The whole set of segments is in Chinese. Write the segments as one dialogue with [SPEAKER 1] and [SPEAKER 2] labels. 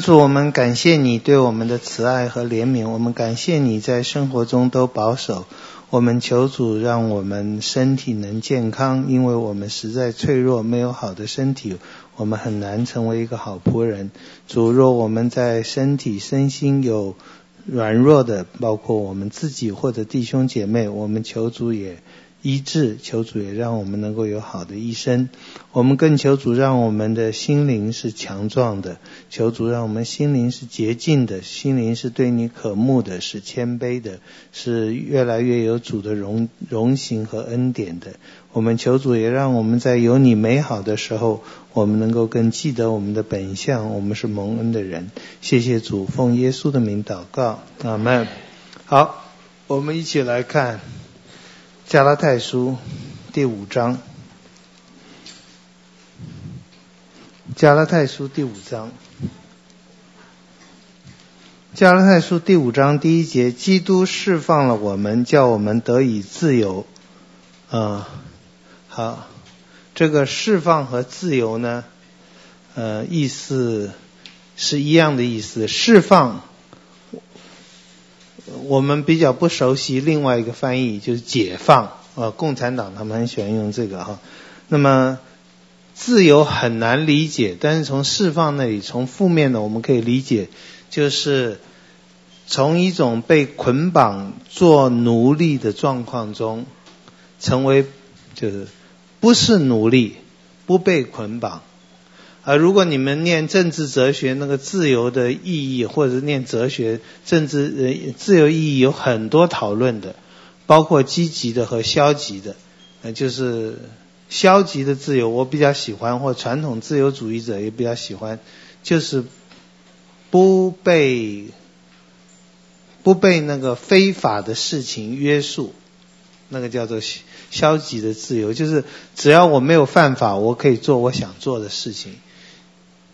[SPEAKER 1] 主，我们感谢你对我们的慈爱和怜悯，我们感谢你在生活中都保守。我们求主让我们身体能健康，因为我们实在脆弱，没有好的身体，我们很难成为一个好仆人。主，若我们在身体、身心有软弱的，包括我们自己或者弟兄姐妹，我们求主也。医治，求主也让我们能够有好的一生。我们更求主让我们的心灵是强壮的，求主让我们心灵是洁净的，心灵是对你渴慕的，是谦卑的，是越来越有主的荣荣行和恩典的。我们求主也让我们在有你美好的时候，我们能够更记得我们的本相，我们是蒙恩的人。谢谢主，奉耶稣的名祷告，阿门。好，我们一起来看。加拉太书第五章，加拉太书第五章，加拉太书第五章第一节，基督释放了我们，叫我们得以自由。啊，好，这个释放和自由呢，呃，意思是一样的意思，释放。我们比较不熟悉另外一个翻译，就是解放。呃，共产党他们很喜欢用这个哈。那么自由很难理解，但是从释放那里，从负面的我们可以理解，就是从一种被捆绑做奴隶的状况中，成为就是不是奴隶，不被捆绑。啊，如果你们念政治哲学，那个自由的意义，或者念哲学政治呃自由意义有很多讨论的，包括积极的和消极的。呃，就是消极的自由，我比较喜欢，或传统自由主义者也比较喜欢，就是不被不被那个非法的事情约束，那个叫做消极的自由，就是只要我没有犯法，我可以做我想做的事情。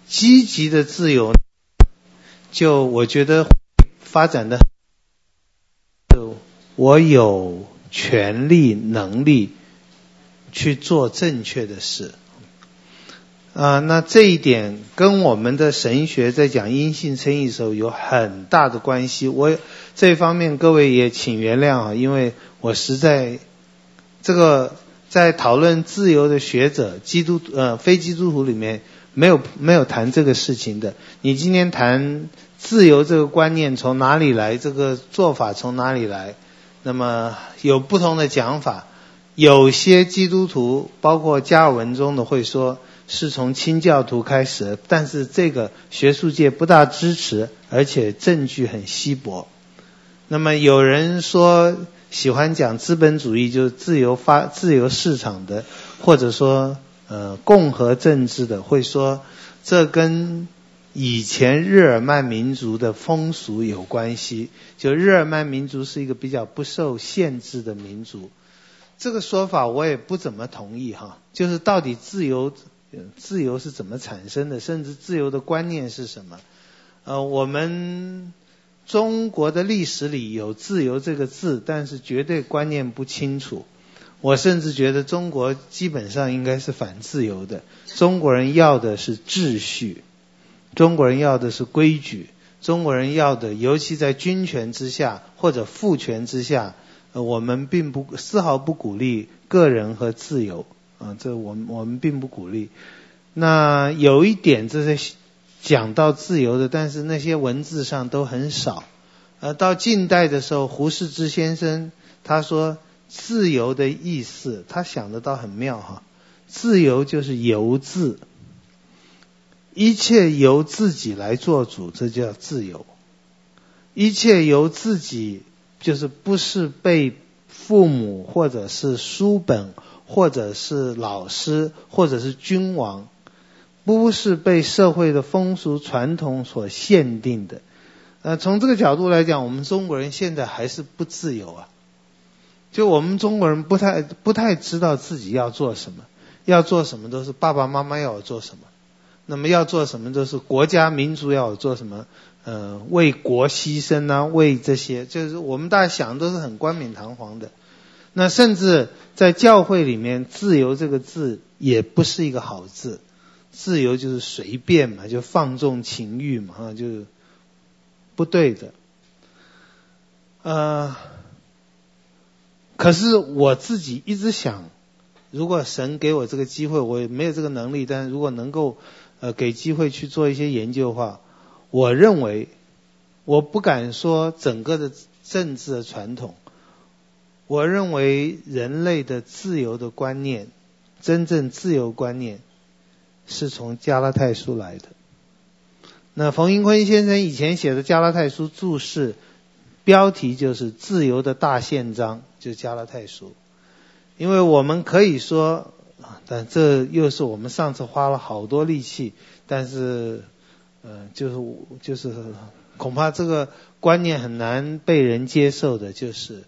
[SPEAKER 1] 积极的自由，就我觉得发展的，就我有权利能力去做正确的事，啊，那这一点跟我们的神学在讲因信称义的时候有很大的关系。我这方面各位也请原谅啊，因为我实在这个在讨论自由的学者，基督呃非基督徒里面。没有没有谈这个事情的。你今天谈自由这个观念从哪里来？这个做法从哪里来？那么有不同的讲法。有些基督徒，包括加尔文中的，会说是从清教徒开始，但是这个学术界不大支持，而且证据很稀薄。那么有人说喜欢讲资本主义，就是自由发自由市场的，或者说。呃，共和政治的会说，这跟以前日耳曼民族的风俗有关系。就日耳曼民族是一个比较不受限制的民族，这个说法我也不怎么同意哈。就是到底自由，自由是怎么产生的？甚至自由的观念是什么？呃，我们中国的历史里有自由这个字，但是绝对观念不清楚。我甚至觉得中国基本上应该是反自由的。中国人要的是秩序，中国人要的是规矩，中国人要的，尤其在军权之下或者父权之下，我们并不丝毫不鼓励个人和自由啊，这我们我们并不鼓励。那有一点这是讲到自由的，但是那些文字上都很少。呃，到近代的时候，胡适之先生他说。自由的意思，他想的倒很妙哈。自由就是由自，一切由自己来做主，这叫自由。一切由自己，就是不是被父母或者是书本或者是老师或者是君王，不是被社会的风俗传统所限定的。呃，从这个角度来讲，我们中国人现在还是不自由啊。就我们中国人不太不太知道自己要做什么，要做什么都是爸爸妈妈要我做什么，那么要做什么都是国家民族要我做什么，呃，为国牺牲啊，为这些，就是我们大家想的都是很冠冕堂皇的。那甚至在教会里面，自由这个字也不是一个好字，自由就是随便嘛，就放纵情欲嘛，啊，就不对的。呃，可是我自己一直想，如果神给我这个机会，我也没有这个能力，但是如果能够呃给机会去做一些研究的话，我认为，我不敢说整个的政治的传统，我认为人类的自由的观念，真正自由观念，是从加拉太书来的。那冯英坤先生以前写的加拉太书注释，标题就是“自由的大宪章”，就加拉太书。因为我们可以说啊，但这又是我们上次花了好多力气，但是。嗯，就是就是，恐怕这个观念很难被人接受的，就是，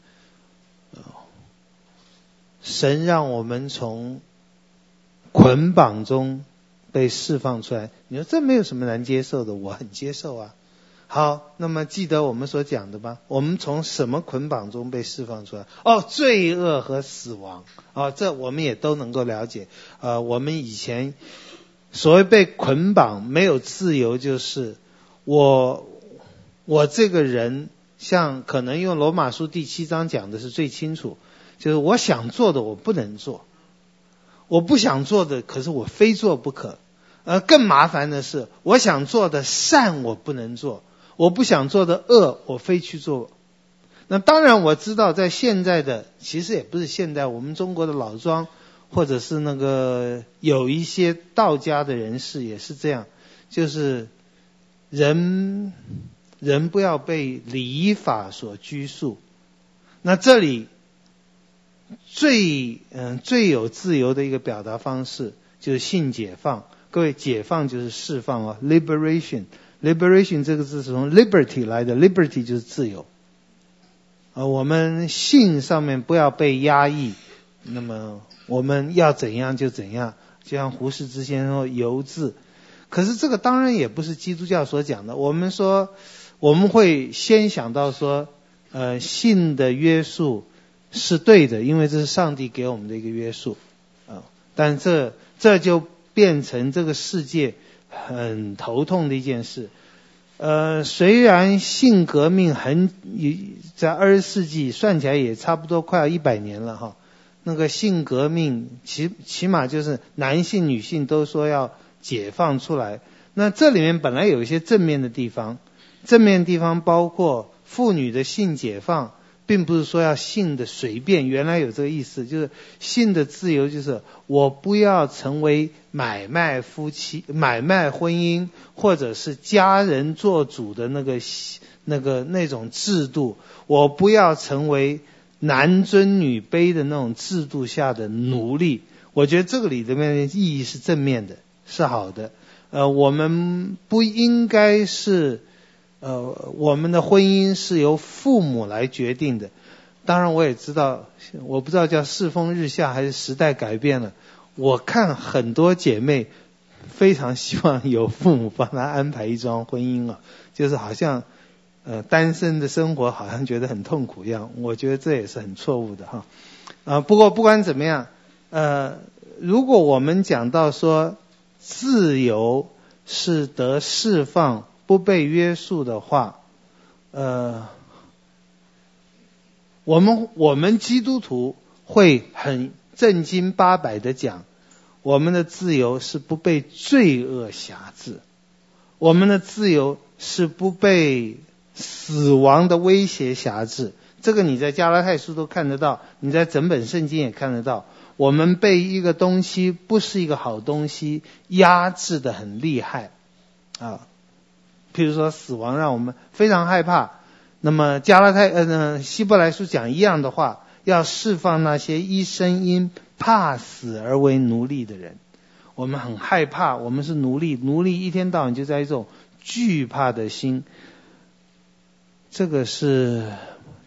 [SPEAKER 1] 神让我们从捆绑中被释放出来。你说这没有什么难接受的，我很接受啊。好，那么记得我们所讲的吧？我们从什么捆绑中被释放出来？哦，罪恶和死亡。哦，这我们也都能够了解。呃，我们以前。所谓被捆绑没有自由，就是我我这个人，像可能用罗马书第七章讲的是最清楚，就是我想做的我不能做，我不想做的可是我非做不可。呃，更麻烦的是，我想做的善我不能做，我不想做的恶我非去做。那当然我知道，在现在的其实也不是现在，我们中国的老庄。或者是那个有一些道家的人士也是这样，就是人人不要被礼法所拘束。那这里最嗯最有自由的一个表达方式就是性解放。各位，解放就是释放啊，liberation。Liberation 这个字是从 liberty 来的，liberty 就是自由。啊，我们性上面不要被压抑，那么。我们要怎样就怎样，就像胡适之先生说“游自”。可是这个当然也不是基督教所讲的。我们说我们会先想到说，呃，性的约束是对的，因为这是上帝给我们的一个约束啊。但这这就变成这个世界很头痛的一件事。呃，虽然性革命很在二十世纪算起来也差不多快要一百年了哈。那个性革命，起起码就是男性、女性都说要解放出来。那这里面本来有一些正面的地方，正面地方包括妇女的性解放，并不是说要性的随便，原来有这个意思，就是性的自由，就是我不要成为买卖夫妻、买卖婚姻，或者是家人做主的那个那个那种制度，我不要成为。男尊女卑的那种制度下的奴隶，我觉得这个里面的意义是正面的，是好的。呃，我们不应该是，呃，我们的婚姻是由父母来决定的。当然，我也知道，我不知道叫世风日下还是时代改变了。我看很多姐妹非常希望有父母帮她安排一桩婚姻啊，就是好像。呃，单身的生活好像觉得很痛苦一样，我觉得这也是很错误的哈。啊，不过不管怎么样，呃，如果我们讲到说自由是得释放、不被约束的话，呃，我们我们基督徒会很正经八百的讲，我们的自由是不被罪恶辖制，我们的自由是不被。死亡的威胁辖制，这个你在加拉太书都看得到，你在整本圣经也看得到。我们被一个东西不是一个好东西压制得很厉害啊，譬如说死亡让我们非常害怕。那么加拉太呃希伯来书讲一样的话，要释放那些一生因怕死而为奴隶的人。我们很害怕，我们是奴隶，奴隶一天到晚就在一种惧怕的心。这个是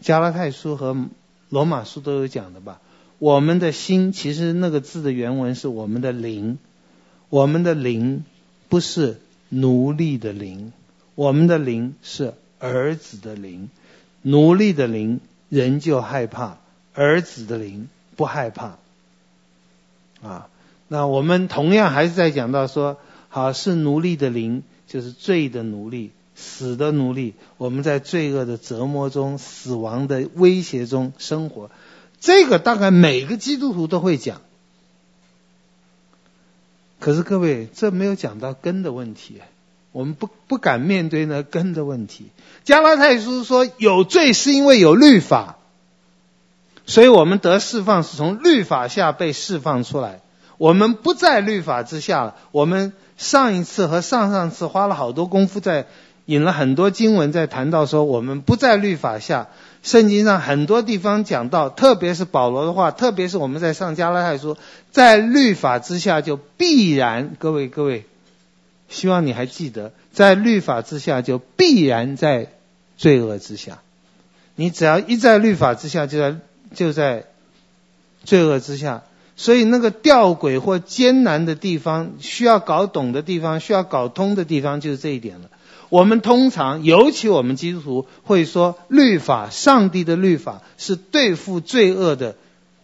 [SPEAKER 1] 加拉太书和罗马书都有讲的吧？我们的心其实那个字的原文是我们的灵，我们的灵不是奴隶的灵，我们的灵是儿子的灵。奴隶的灵人就害怕，儿子的灵不害怕。啊，那我们同样还是在讲到说，好，是奴隶的灵，就是罪的奴隶，死的奴隶。我们在罪恶的折磨中、死亡的威胁中生活。这个大概每个基督徒都会讲。可是各位，这没有讲到根的问题，我们不不敢面对那根的问题。加拉太书说，有罪是因为有律法，所以我们得释放是从律法下被释放出来。我们不在律法之下了。我们上一次和上上次花了好多功夫在引了很多经文，在谈到说我们不在律法下。圣经上很多地方讲到，特别是保罗的话，特别是我们在上加拉太书，在律法之下就必然，各位各位，希望你还记得，在律法之下就必然在罪恶之下。你只要一在律法之下，就在就在罪恶之下。所以那个吊诡或艰难的地方，需要搞懂的地方，需要搞通的地方，就是这一点了。我们通常，尤其我们基督徒会说，律法，上帝的律法是对付罪恶的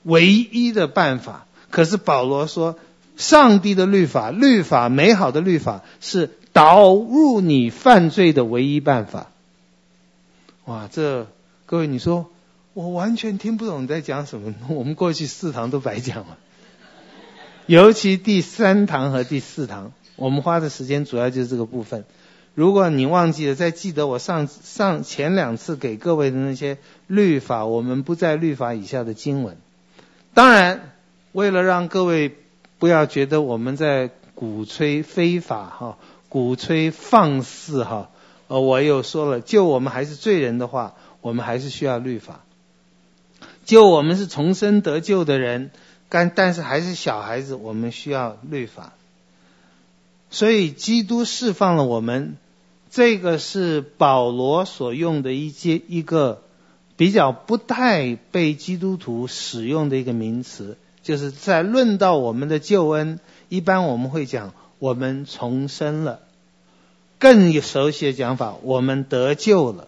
[SPEAKER 1] 唯一的办法。可是保罗说，上帝的律法，律法，美好的律法是导入你犯罪的唯一办法。哇，这各位，你说我完全听不懂你在讲什么？我们过去四堂都白讲了，尤其第三堂和第四堂，我们花的时间主要就是这个部分。如果你忘记了，再记得我上上前两次给各位的那些律法，我们不在律法以下的经文。当然，为了让各位不要觉得我们在鼓吹非法哈，鼓吹放肆哈，呃，我又说了，就我们还是罪人的话，我们还是需要律法。就我们是重生得救的人，但但是还是小孩子，我们需要律法。所以，基督释放了我们。这个是保罗所用的一些一个比较不太被基督徒使用的一个名词，就是在论到我们的救恩，一般我们会讲我们重生了，更熟悉的讲法，我们得救了。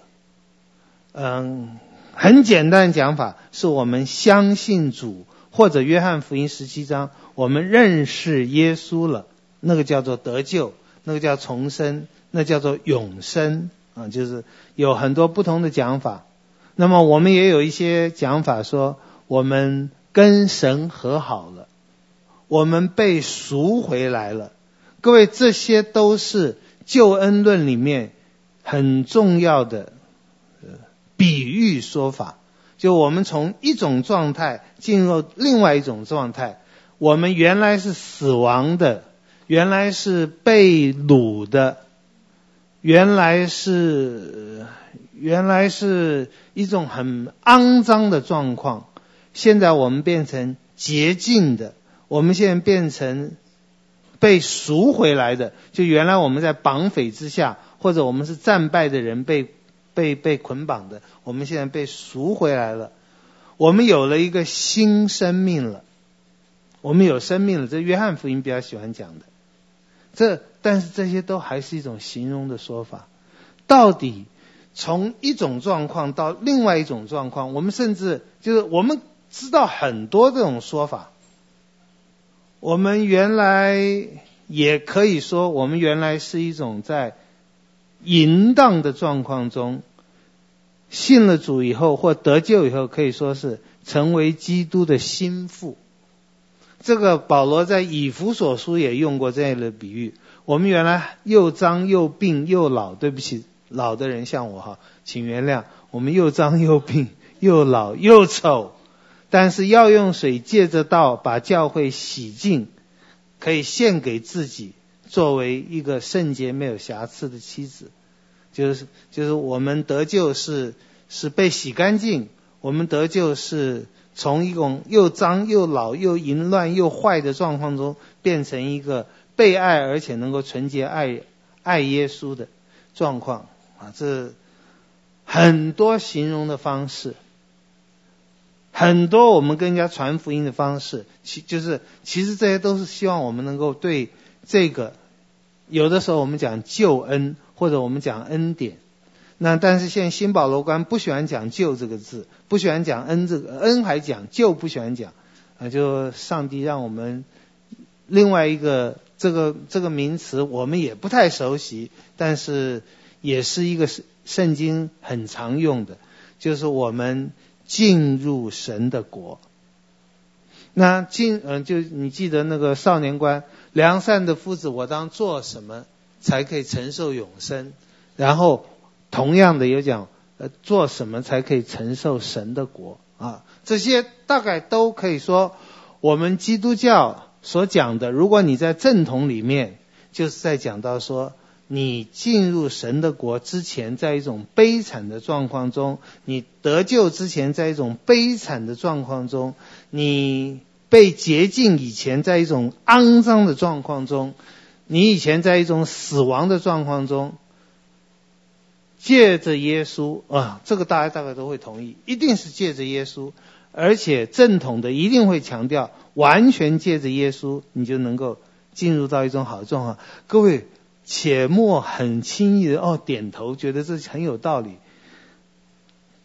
[SPEAKER 1] 嗯，很简单的讲法，是我们相信主，或者约翰福音十七章，我们认识耶稣了，那个叫做得救，那个叫重生。那叫做永生啊，就是有很多不同的讲法。那么我们也有一些讲法说，我们跟神和好了，我们被赎回来了。各位，这些都是救恩论里面很重要的比喻说法。就我们从一种状态进入另外一种状态，我们原来是死亡的，原来是被掳的。原来是原来是一种很肮脏的状况，现在我们变成洁净的，我们现在变成被赎回来的。就原来我们在绑匪之下，或者我们是战败的人被被被捆绑的，我们现在被赎回来了，我们有了一个新生命了，我们有生命了。这约翰福音比较喜欢讲的，这。但是这些都还是一种形容的说法。到底从一种状况到另外一种状况，我们甚至就是我们知道很多这种说法。我们原来也可以说，我们原来是一种在淫荡的状况中，信了主以后或得救以后，可以说是成为基督的心腹。这个保罗在以弗所书也用过这样的比喻。我们原来又脏又病又老，对不起，老的人像我哈，请原谅。我们又脏又病又老又丑，但是要用水借着道把教会洗净，可以献给自己，作为一个圣洁没有瑕疵的妻子。就是就是我们得救是是被洗干净，我们得救是从一种又脏又老又淫乱又坏的状况中变成一个。被爱而且能够纯洁爱爱耶稣的状况啊，这很多形容的方式，很多我们跟人家传福音的方式，其就是其实这些都是希望我们能够对这个，有的时候我们讲救恩或者我们讲恩典，那但是现在新保罗观不喜欢讲救这个字，不喜欢讲恩这个恩还讲救不喜欢讲啊，就上帝让我们另外一个。这个这个名词我们也不太熟悉，但是也是一个圣圣经很常用的，就是我们进入神的国。那进嗯，就你记得那个少年官，良善的夫子，我当做什么才可以承受永生？然后同样的有讲，呃，做什么才可以承受神的国啊？这些大概都可以说，我们基督教所讲的，如果你在正统里面，就是在讲到说，你进入神的国之前，在一种悲惨的状况中；你得救之前，在一种悲惨的状况中；你。被洁净以前，在一种肮脏的状况中；你以前在一种死亡的状况中，借着耶稣啊，这个大家大概都会同意，一定是借着耶稣，而且正统的一定会强调，完全借着耶稣，你就能够进入到一种好的状况。各位，且莫很轻易的哦点头，觉得这很有道理。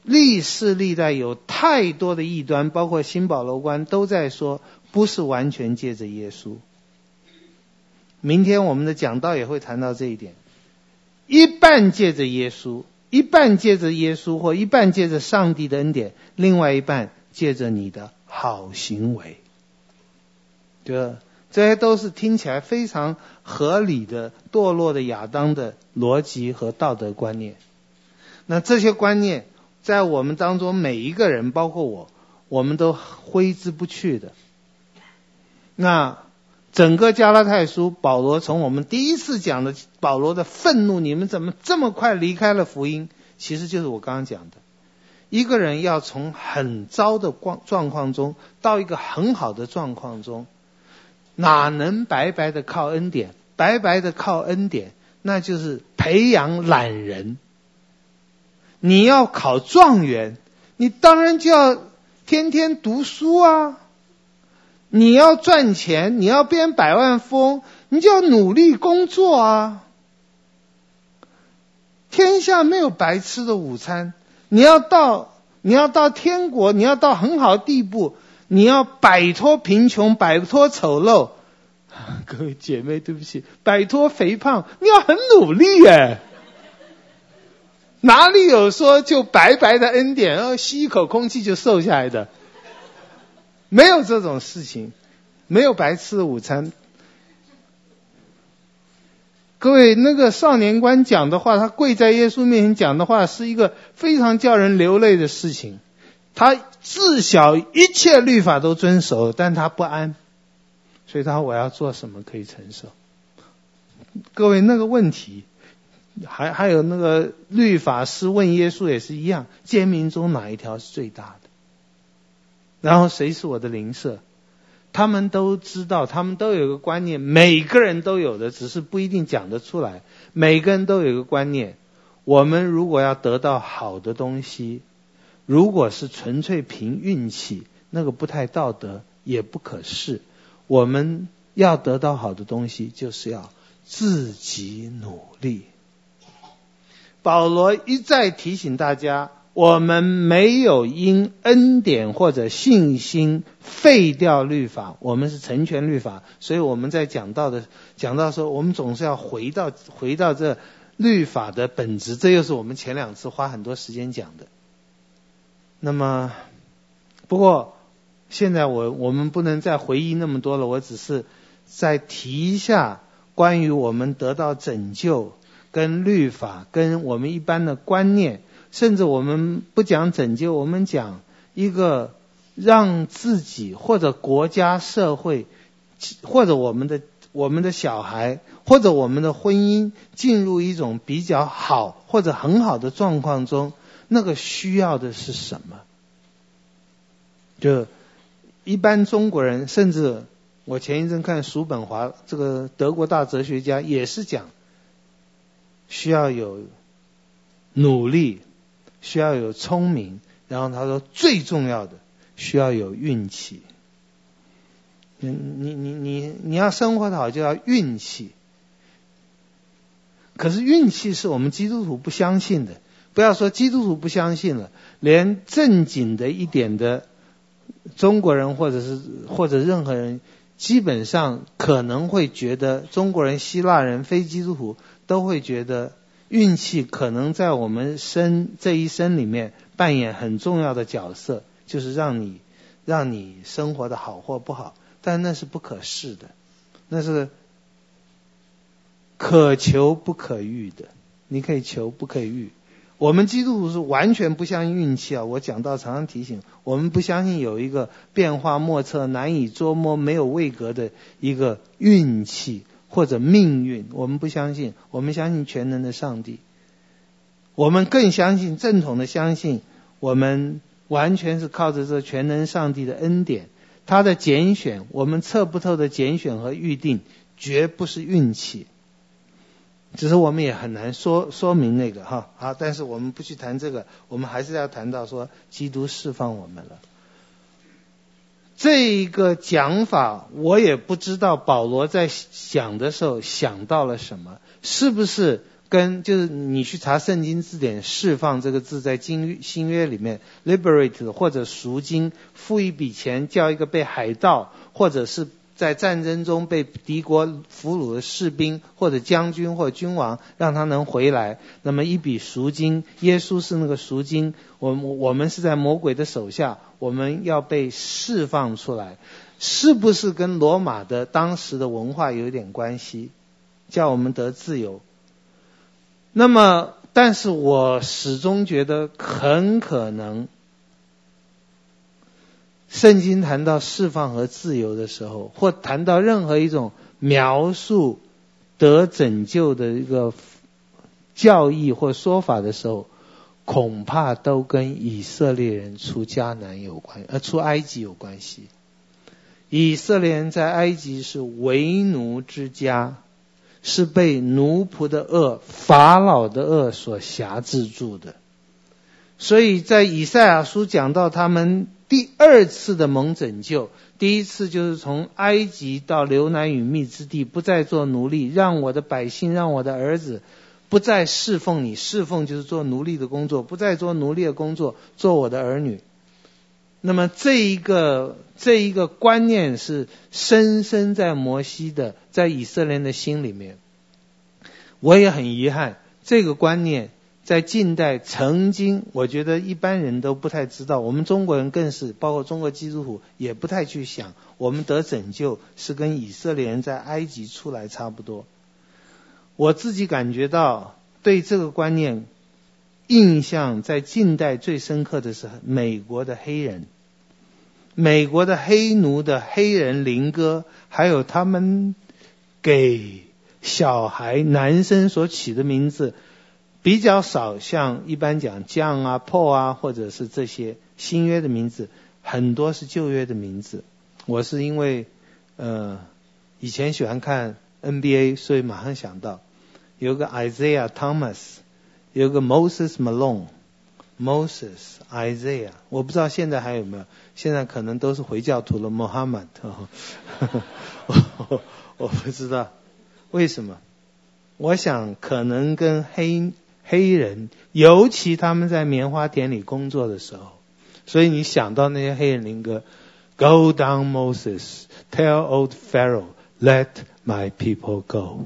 [SPEAKER 1] 历世历代有太多的异端，包括新保罗观都在说，不是完全借着耶稣。明天我们的讲道也会谈到这一点，一半借着耶稣，一半借着耶稣，或一半借着上帝的恩典，另外一半借着你的好行为。这这些都是听起来非常合理的堕落的亚当的逻辑和道德观念。那这些观念。在我们当中每一个人，包括我，我们都挥之不去的。那整个加拉太书，保罗从我们第一次讲的保罗的愤怒，你们怎么这么快离开了福音？其实就是我刚刚讲的，一个人要从很糟的状状况中到一个很好的状况中，哪能白白的靠恩典？白白的靠恩典，那就是培养懒人。你要考状元，你当然就要天天读书啊！你要赚钱，你要变百万富翁，你就要努力工作啊！天下没有白吃的午餐，你要到你要到天国，你要到很好的地步，你要摆脱贫穷，摆脱丑陋。各位姐妹，对不起，摆脱肥胖，你要很努力耶。哪里有说就白白的恩典，然后吸一口空气就瘦下来的？没有这种事情，没有白吃的午餐。各位，那个少年官讲的话，他跪在耶稣面前讲的话，是一个非常叫人流泪的事情。他自小一切律法都遵守，但他不安，所以他说我要做什么可以承受？各位，那个问题。还还有那个律法师问耶稣也是一样，诫命中哪一条是最大的？然后谁是我的邻舍？他们都知道，他们都有个观念，每个人都有的，只是不一定讲得出来。每个人都有一个观念：我们如果要得到好的东西，如果是纯粹凭运气，那个不太道德，也不可视。我们要得到好的东西，就是要自己努力。保罗一再提醒大家，我们没有因恩典或者信心废掉律法，我们是成全律法。所以我们在讲到的讲到说，我们总是要回到回到这律法的本质。这又是我们前两次花很多时间讲的。那么，不过现在我我们不能再回忆那么多了，我只是再提一下关于我们得到拯救。跟律法，跟我们一般的观念，甚至我们不讲拯救，我们讲一个让自己或者国家、社会，或者我们的我们的小孩，或者我们的婚姻进入一种比较好或者很好的状况中，那个需要的是什么？就一般中国人，甚至我前一阵看叔本华这个德国大哲学家也是讲。需要有努力，需要有聪明，然后他说最重要的需要有运气。你你你你你要生活的好就要运气，可是运气是我们基督徒不相信的。不要说基督徒不相信了，连正经的一点的中国人或者是或者任何人，基本上可能会觉得中国人、希腊人、非基督徒都会觉得运气可能在我们生这一生里面扮演很重要的角色，就是让你让你生活的好或不好，但那是不可视的，那是可求不可遇的。你可以求，不可以遇。我们基督徒是完全不相信运气啊！我讲到常常提醒，我们不相信有一个变化莫测、难以捉摸、没有位格的一个运气或者命运。我们不相信，我们相信全能的上帝。我们更相信正统的相信，我们完全是靠着这全能上帝的恩典，他的拣选，我们测不透的拣选和预定，绝不是运气。只是我们也很难说说明那个哈好，但是我们不去谈这个，我们还是要谈到说基督释放我们了。这一个讲法，我也不知道保罗在想的时候想到了什么，是不是跟就是你去查圣经字典，释放这个字在新新约里面，liberate 或者赎金，付一笔钱叫一个被海盗或者是。在战争中被敌国俘虏的士兵或者将军或君王，让他能回来，那么一笔赎金，耶稣是那个赎金，我我们是在魔鬼的手下，我们要被释放出来，是不是跟罗马的当时的文化有点关系，叫我们得自由？那么，但是我始终觉得很可能。圣经谈到释放和自由的时候，或谈到任何一种描述得拯救的一个教义或说法的时候，恐怕都跟以色列人出迦南有关，呃，出埃及有关系。以色列人在埃及是为奴之家，是被奴仆的恶、法老的恶所辖制住的。所以在以赛亚书讲到他们。第二次的蒙拯救，第一次就是从埃及到流奶与蜜之地，不再做奴隶，让我的百姓，让我的儿子不再侍奉你，侍奉就是做奴隶的工作，不再做奴隶的工作，做我的儿女。那么这一个这一个观念是深深在摩西的，在以色列人的心里面。我也很遗憾，这个观念。在近代，曾经我觉得一般人都不太知道，我们中国人更是，包括中国基督徒也不太去想，我们得拯救是跟以色列人在埃及出来差不多。我自己感觉到对这个观念印象在近代最深刻的是美国的黑人，美国的黑奴的黑人灵歌，还有他们给小孩男生所起的名字。比较少像一般讲 John 啊、Paul 啊，或者是这些新约的名字，很多是旧约的名字。我是因为呃以前喜欢看 NBA，所以马上想到有个 Isaiah Thomas，有个 Moses Malone，Moses Isaiah，我不知道现在还有没有，现在可能都是回教徒了，Muhammad，我我不知道为什么，我想可能跟黑。黑人，尤其他们在棉花田里工作的时候，所以你想到那些黑人灵歌，Go down Moses, tell old Pharaoh, let my people go。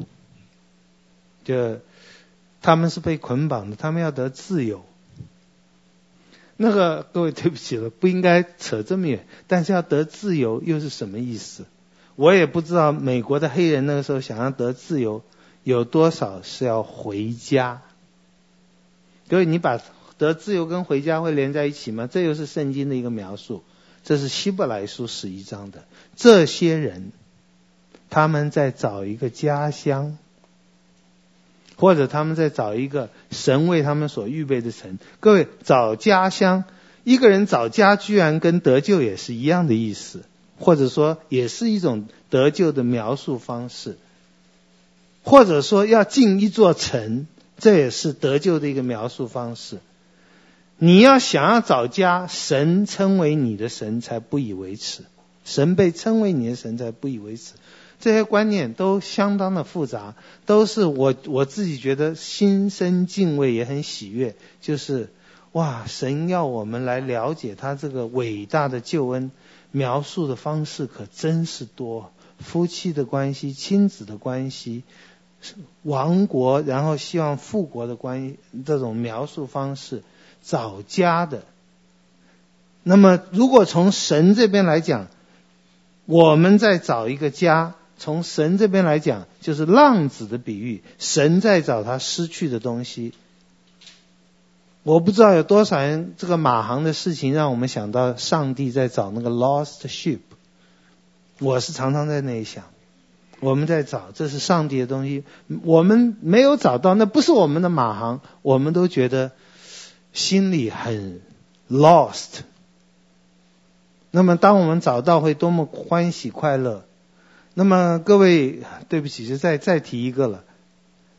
[SPEAKER 1] 就他们是被捆绑的，他们要得自由。那个各位对不起了，不应该扯这么远，但是要得自由又是什么意思？我也不知道美国的黑人那个时候想要得自由，有多少是要回家。各位，你把得自由跟回家会连在一起吗？这又是圣经的一个描述。这是希伯来书十一章的。这些人，他们在找一个家乡，或者他们在找一个神为他们所预备的城。各位，找家乡，一个人找家，居然跟得救也是一样的意思，或者说也是一种得救的描述方式，或者说要进一座城。这也是得救的一个描述方式。你要想要找家，神称为你的神才不以为耻；神被称为你的神才不以为耻。这些观念都相当的复杂，都是我我自己觉得心生敬畏，也很喜悦。就是哇，神要我们来了解他这个伟大的救恩，描述的方式可真是多，夫妻的关系、亲子的关系、亡国然后希望复国的关系这种描述方式，找家的。那么，如果从神这边来讲，我们在找一个家；从神这边来讲，就是浪子的比喻，神在找他失去的东西。我不知道有多少人，这个马航的事情让我们想到上帝在找那个 lost sheep。我是常常在那里想，我们在找，这是上帝的东西，我们没有找到，那不是我们的马航，我们都觉得心里很 lost。那么当我们找到，会多么欢喜快乐。那么各位，对不起，就再再提一个了。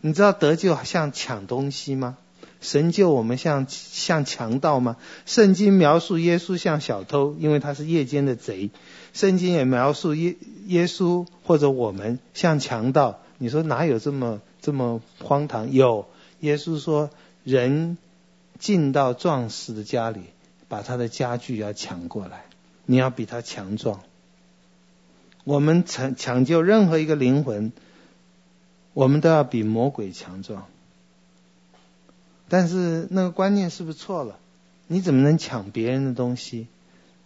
[SPEAKER 1] 你知道得救像抢东西吗？神救我们像像强盗吗？圣经描述耶稣像小偷，因为他是夜间的贼。圣经也描述耶耶稣或者我们像强盗。你说哪有这么这么荒唐？有，耶稣说人进到壮士的家里，把他的家具要抢过来，你要比他强壮。我们抢抢救任何一个灵魂，我们都要比魔鬼强壮。但是那个观念是不是错了？你怎么能抢别人的东西？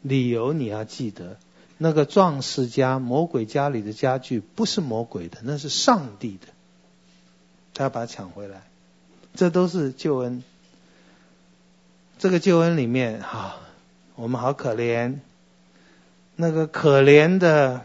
[SPEAKER 1] 理由你要记得，那个壮士家魔鬼家里的家具不是魔鬼的，那是上帝的，他要把它抢回来。这都是救恩。这个救恩里面，哈，我们好可怜。那个可怜的，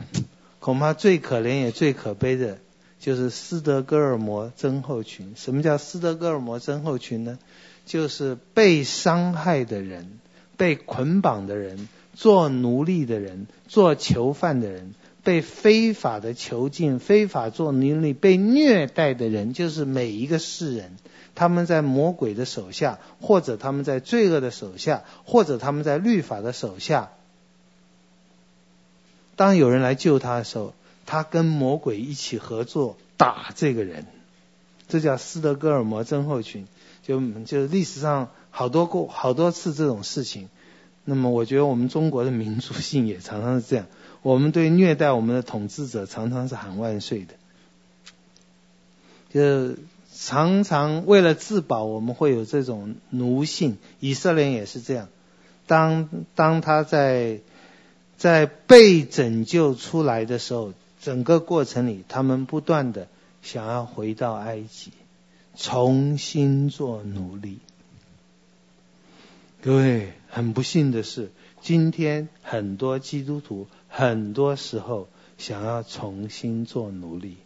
[SPEAKER 1] 恐怕最可怜也最可悲的。就是斯德哥尔摩症候群。什么叫斯德哥尔摩症候群呢？就是被伤害的人、被捆绑的人、做奴隶的人、做囚犯的人、被非法的囚禁、非法做奴隶、被虐待的人，就是每一个世人。他们在魔鬼的手下，或者他们在罪恶的手下，或者他们在律法的手下。当有人来救他的时候，他跟魔鬼一起合作打这个人，这叫斯德哥尔摩症候群，就就历史上好多过好多次这种事情。那么我觉得我们中国的民族性也常常是这样，我们对虐待我们的统治者常常是喊万岁的，就常常为了自保，我们会有这种奴性。以色列也是这样，当当他在在被拯救出来的时候。整个过程里，他们不断的想要回到埃及，重新做奴隶。各位，很不幸的是，今天很多基督徒很多时候想要重新做奴隶。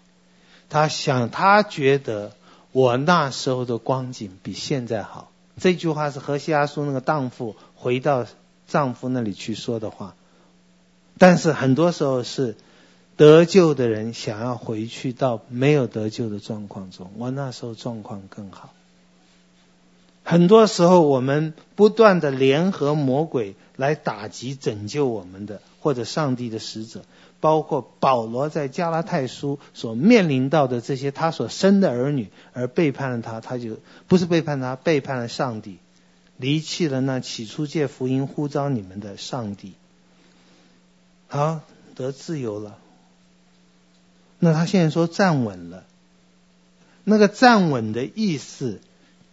[SPEAKER 1] 他想，他觉得我那时候的光景比现在好。这句话是何西阿叔那个荡妇回到丈夫那里去说的话。但是很多时候是。得救的人想要回去到没有得救的状况中，我那时候状况更好。很多时候，我们不断的联合魔鬼来打击拯救我们的，或者上帝的使者，包括保罗在加拉太书所面临到的这些他所生的儿女，而背叛了他，他就不是背叛他，背叛了上帝，离弃了那起初借福音呼召你们的上帝。好，得自由了。那他现在说站稳了，那个站稳的意思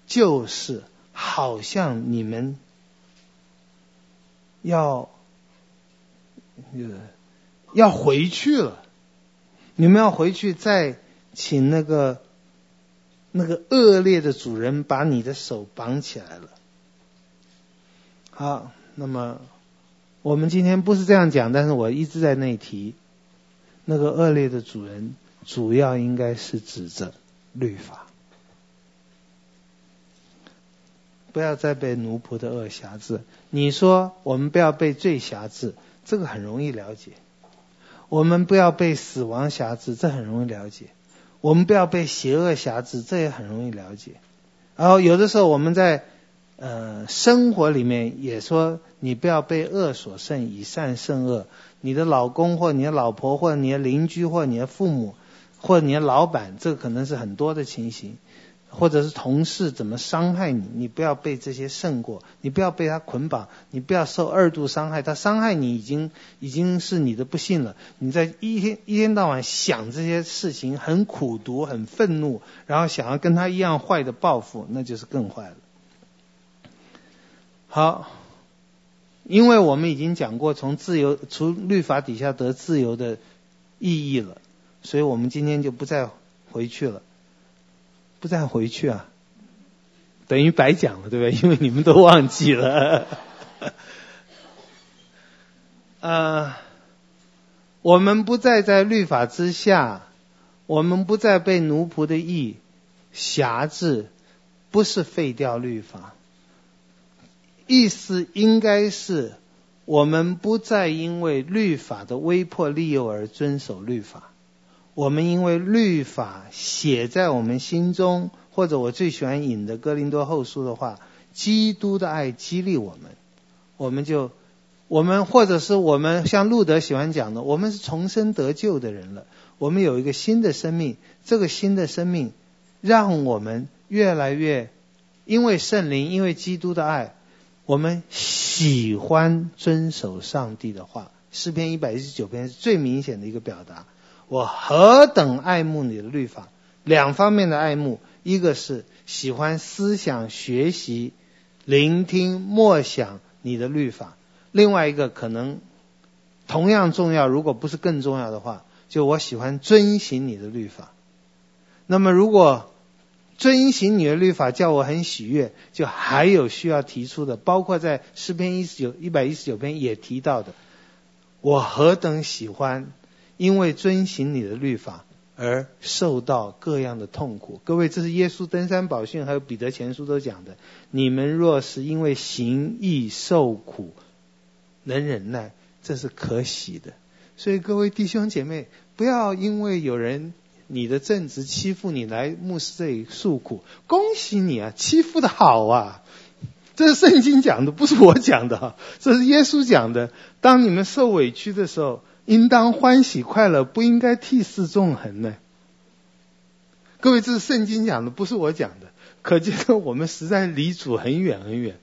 [SPEAKER 1] 就是好像你们要要回去了，你们要回去再请那个那个恶劣的主人把你的手绑起来了。好，那么我们今天不是这样讲，但是我一直在那提。那个恶劣的主人，主要应该是指着律法，不要再被奴仆的恶挟制。你说我们不要被罪挟制，这个很容易了解；我们不要被死亡挟制，这很容易了解；我们不要被邪恶挟制，这也很容易了解。然后有的时候我们在呃生活里面也说，你不要被恶所胜，以善胜恶。你的老公或你的老婆或你的邻居或你的父母或你的老板，这可能是很多的情形。或者是同事怎么伤害你，你不要被这些胜过，你不要被他捆绑，你不要受二度伤害。他伤害你已经已经是你的不幸了。你在一天一天到晚想这些事情，很苦毒，很愤怒，然后想要跟他一样坏的报复，那就是更坏了。好，因为我们已经讲过从自由从律法底下得自由的意义了，所以我们今天就不再回去了。不再回去啊，等于白讲了，对不对？因为你们都忘记了。呃，我们不再在律法之下，我们不再被奴仆的意辖制，不是废掉律法。意思应该是，我们不再因为律法的威迫利诱而遵守律法。我们因为律法写在我们心中，或者我最喜欢引的哥林多后书的话，基督的爱激励我们，我们就，我们或者是我们像路德喜欢讲的，我们是重生得救的人了，我们有一个新的生命，这个新的生命让我们越来越，因为圣灵，因为基督的爱，我们喜欢遵守上帝的话。诗篇一百一十九篇是最明显的一个表达。我何等爱慕你的律法，两方面的爱慕，一个是喜欢思想、学习、聆听、默想你的律法；另外一个可能同样重要，如果不是更重要的话，就我喜欢遵行你的律法。那么，如果遵行你的律法叫我很喜悦，就还有需要提出的，包括在诗篇一十九一百一十九篇也提到的，我何等喜欢。因为遵行你的律法而受到各样的痛苦，各位，这是耶稣登山宝训，还有彼得前书都讲的。你们若是因为行义受苦，能忍耐，这是可喜的。所以各位弟兄姐妹，不要因为有人你的正直欺负你来牧师这里诉苦，恭喜你啊，欺负的好啊！这是圣经讲的，不是我讲的，这是耶稣讲的。当你们受委屈的时候。应当欢喜快乐，不应该涕泗纵横呢。各位，这是圣经讲的，不是我讲的。可见我们实在离主很远很远，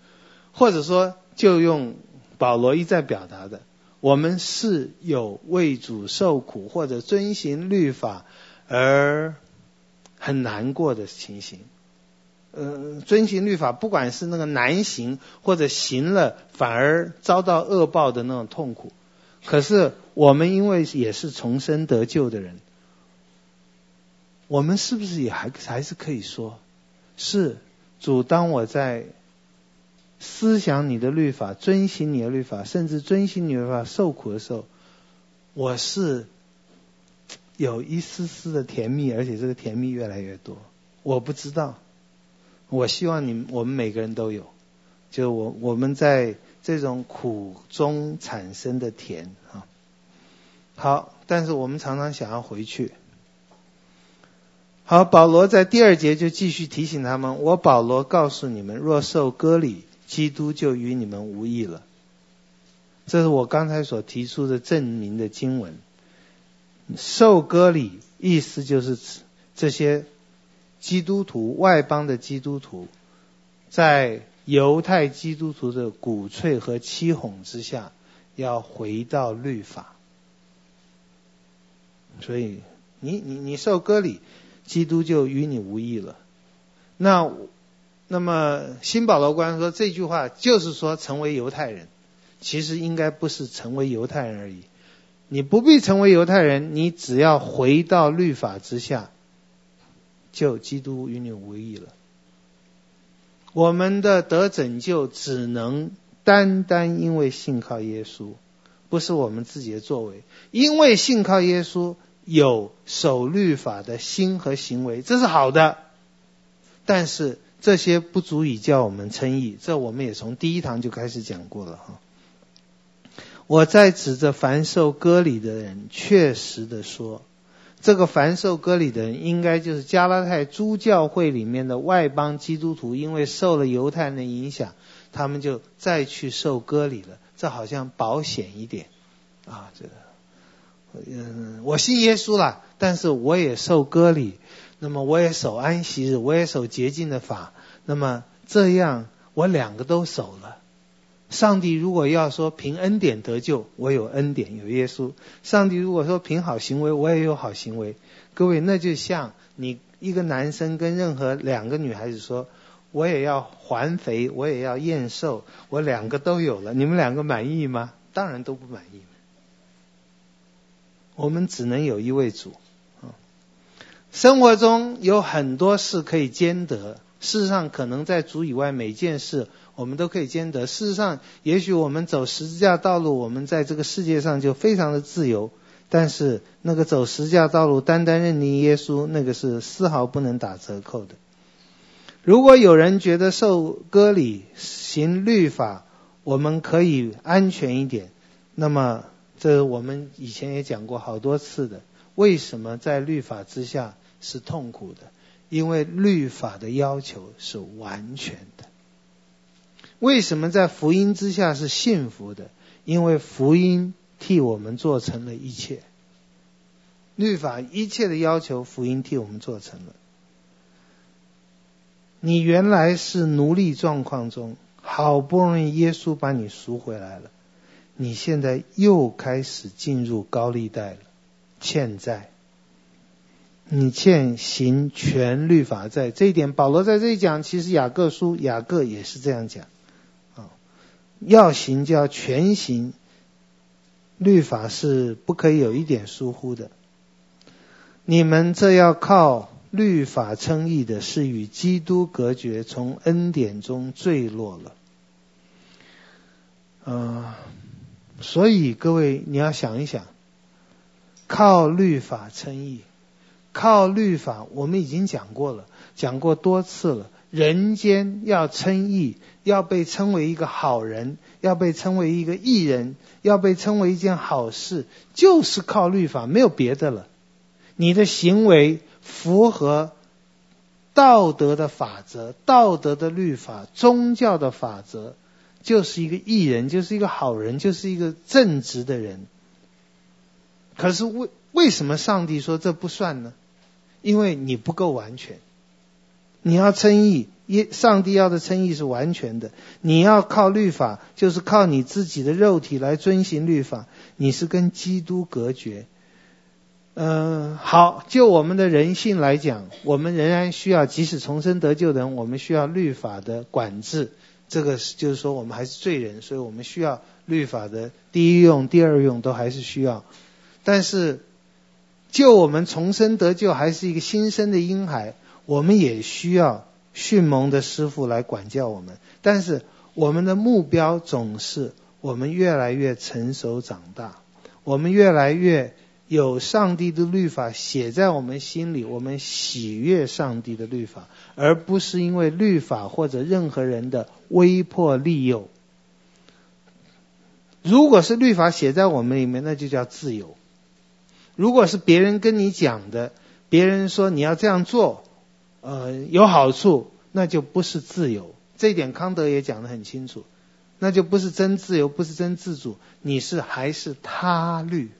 [SPEAKER 1] 或者说，就用保罗一再表达的，我们是有为主受苦或者遵行律法而很难过的情形。呃，遵行律法，不管是那个难行，或者行了反而遭到恶报的那种痛苦。可是我们因为也是重生得救的人，我们是不是也还还是可以说，是主，当我在思想你的律法、遵行你的律法，甚至遵行你的律法受苦的时候，我是有一丝丝的甜蜜，而且这个甜蜜越来越多。我不知道，我希望你我们每个人都有，就我我们在。这种苦中产生的甜，好，但是我们常常想要回去。好，保罗在第二节就继续提醒他们：我保罗告诉你们，若受割礼，基督就与你们无异了。这是我刚才所提出的证明的经文。受割礼，意思就是指这些基督徒、外邦的基督徒，在。犹太基督徒的鼓吹和欺哄之下，要回到律法。所以你你你受割礼，基督就与你无异了。那那么新保罗官说这句话就是说成为犹太人，其实应该不是成为犹太人而已。你不必成为犹太人，你只要回到律法之下，就基督与你无异了。我们的得拯救只能单单因为信靠耶稣，不是我们自己的作为。因为信靠耶稣有守律法的心和行为，这是好的。但是这些不足以叫我们称义，这我们也从第一堂就开始讲过了哈。我在指着凡受割礼的人，确实的说。这个凡受割礼的人，应该就是加拉太诸教会里面的外邦基督徒，因为受了犹太人的影响，他们就再去受割礼了。这好像保险一点啊！这个，嗯，我信耶稣了，但是我也受割礼，那么我也守安息日，我也守洁净的法，那么这样我两个都守了。上帝如果要说凭恩典得救，我有恩典有耶稣；上帝如果说凭好行为，我也有好行为。各位，那就像你一个男生跟任何两个女孩子说，我也要环肥，我也要验瘦，我两个都有了，你们两个满意吗？当然都不满意。我们只能有一位主。生活中有很多事可以兼得，事实上可能在主以外每件事我们都可以兼得。事实上，也许我们走十字架道路，我们在这个世界上就非常的自由。但是那个走十字架道路，单单认定耶稣，那个是丝毫不能打折扣的。如果有人觉得受割礼行律法，我们可以安全一点，那么这我们以前也讲过好多次的，为什么在律法之下？是痛苦的，因为律法的要求是完全的。为什么在福音之下是幸福的？因为福音替我们做成了一切。律法一切的要求，福音替我们做成了。你原来是奴隶状况中，好不容易耶稣把你赎回来了，你现在又开始进入高利贷了，欠债。你欠行全律法债，这一点保罗在这里讲，其实雅各书雅各也是这样讲，啊，要行就要全行，律法是不可以有一点疏忽的。你们这要靠律法称义的，是与基督隔绝，从恩典中坠落了。嗯，所以各位你要想一想，靠律法称义。靠律法，我们已经讲过了，讲过多次了。人间要称义，要被称为一个好人，要被称为一个义人，要被称为一件好事，就是靠律法，没有别的了。你的行为符合道德的法则、道德的律法、宗教的法则，就是一个义人，就是一个好人，就是一个正直的人。可是为为什么上帝说这不算呢？因为你不够完全，你要称义，上帝要的称义是完全的。你要靠律法，就是靠你自己的肉体来遵行律法，你是跟基督隔绝。嗯，好，就我们的人性来讲，我们仍然需要，即使重生得救的人，我们需要律法的管制。这个是就是说，我们还是罪人，所以我们需要律法的第一用、第二用都还是需要。但是。就我们重生得救，还是一个新生的婴孩，我们也需要训蒙的师傅来管教我们。但是我们的目标总是我们越来越成熟长大，我们越来越有上帝的律法写在我们心里，我们喜悦上帝的律法，而不是因为律法或者任何人的威迫利诱。如果是律法写在我们里面，那就叫自由。如果是别人跟你讲的，别人说你要这样做，呃，有好处，那就不是自由。这一点康德也讲得很清楚，那就不是真自由，不是真自主，你是还是他律，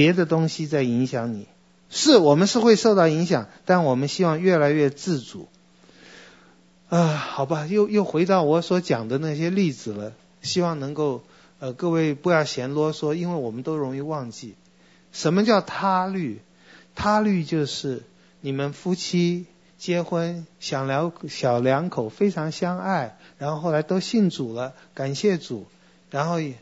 [SPEAKER 1] 别的东西在影响你。是我们是会受到影响，但我们希望越来越自主。啊、呃，好吧，又又回到我所讲的那些例子了，希望能够呃各位不要嫌啰嗦，因为我们都容易忘记。什么叫他律？他律就是你们夫妻结婚，小两小两口非常相爱，然后后来都信主了，感谢主。然后也，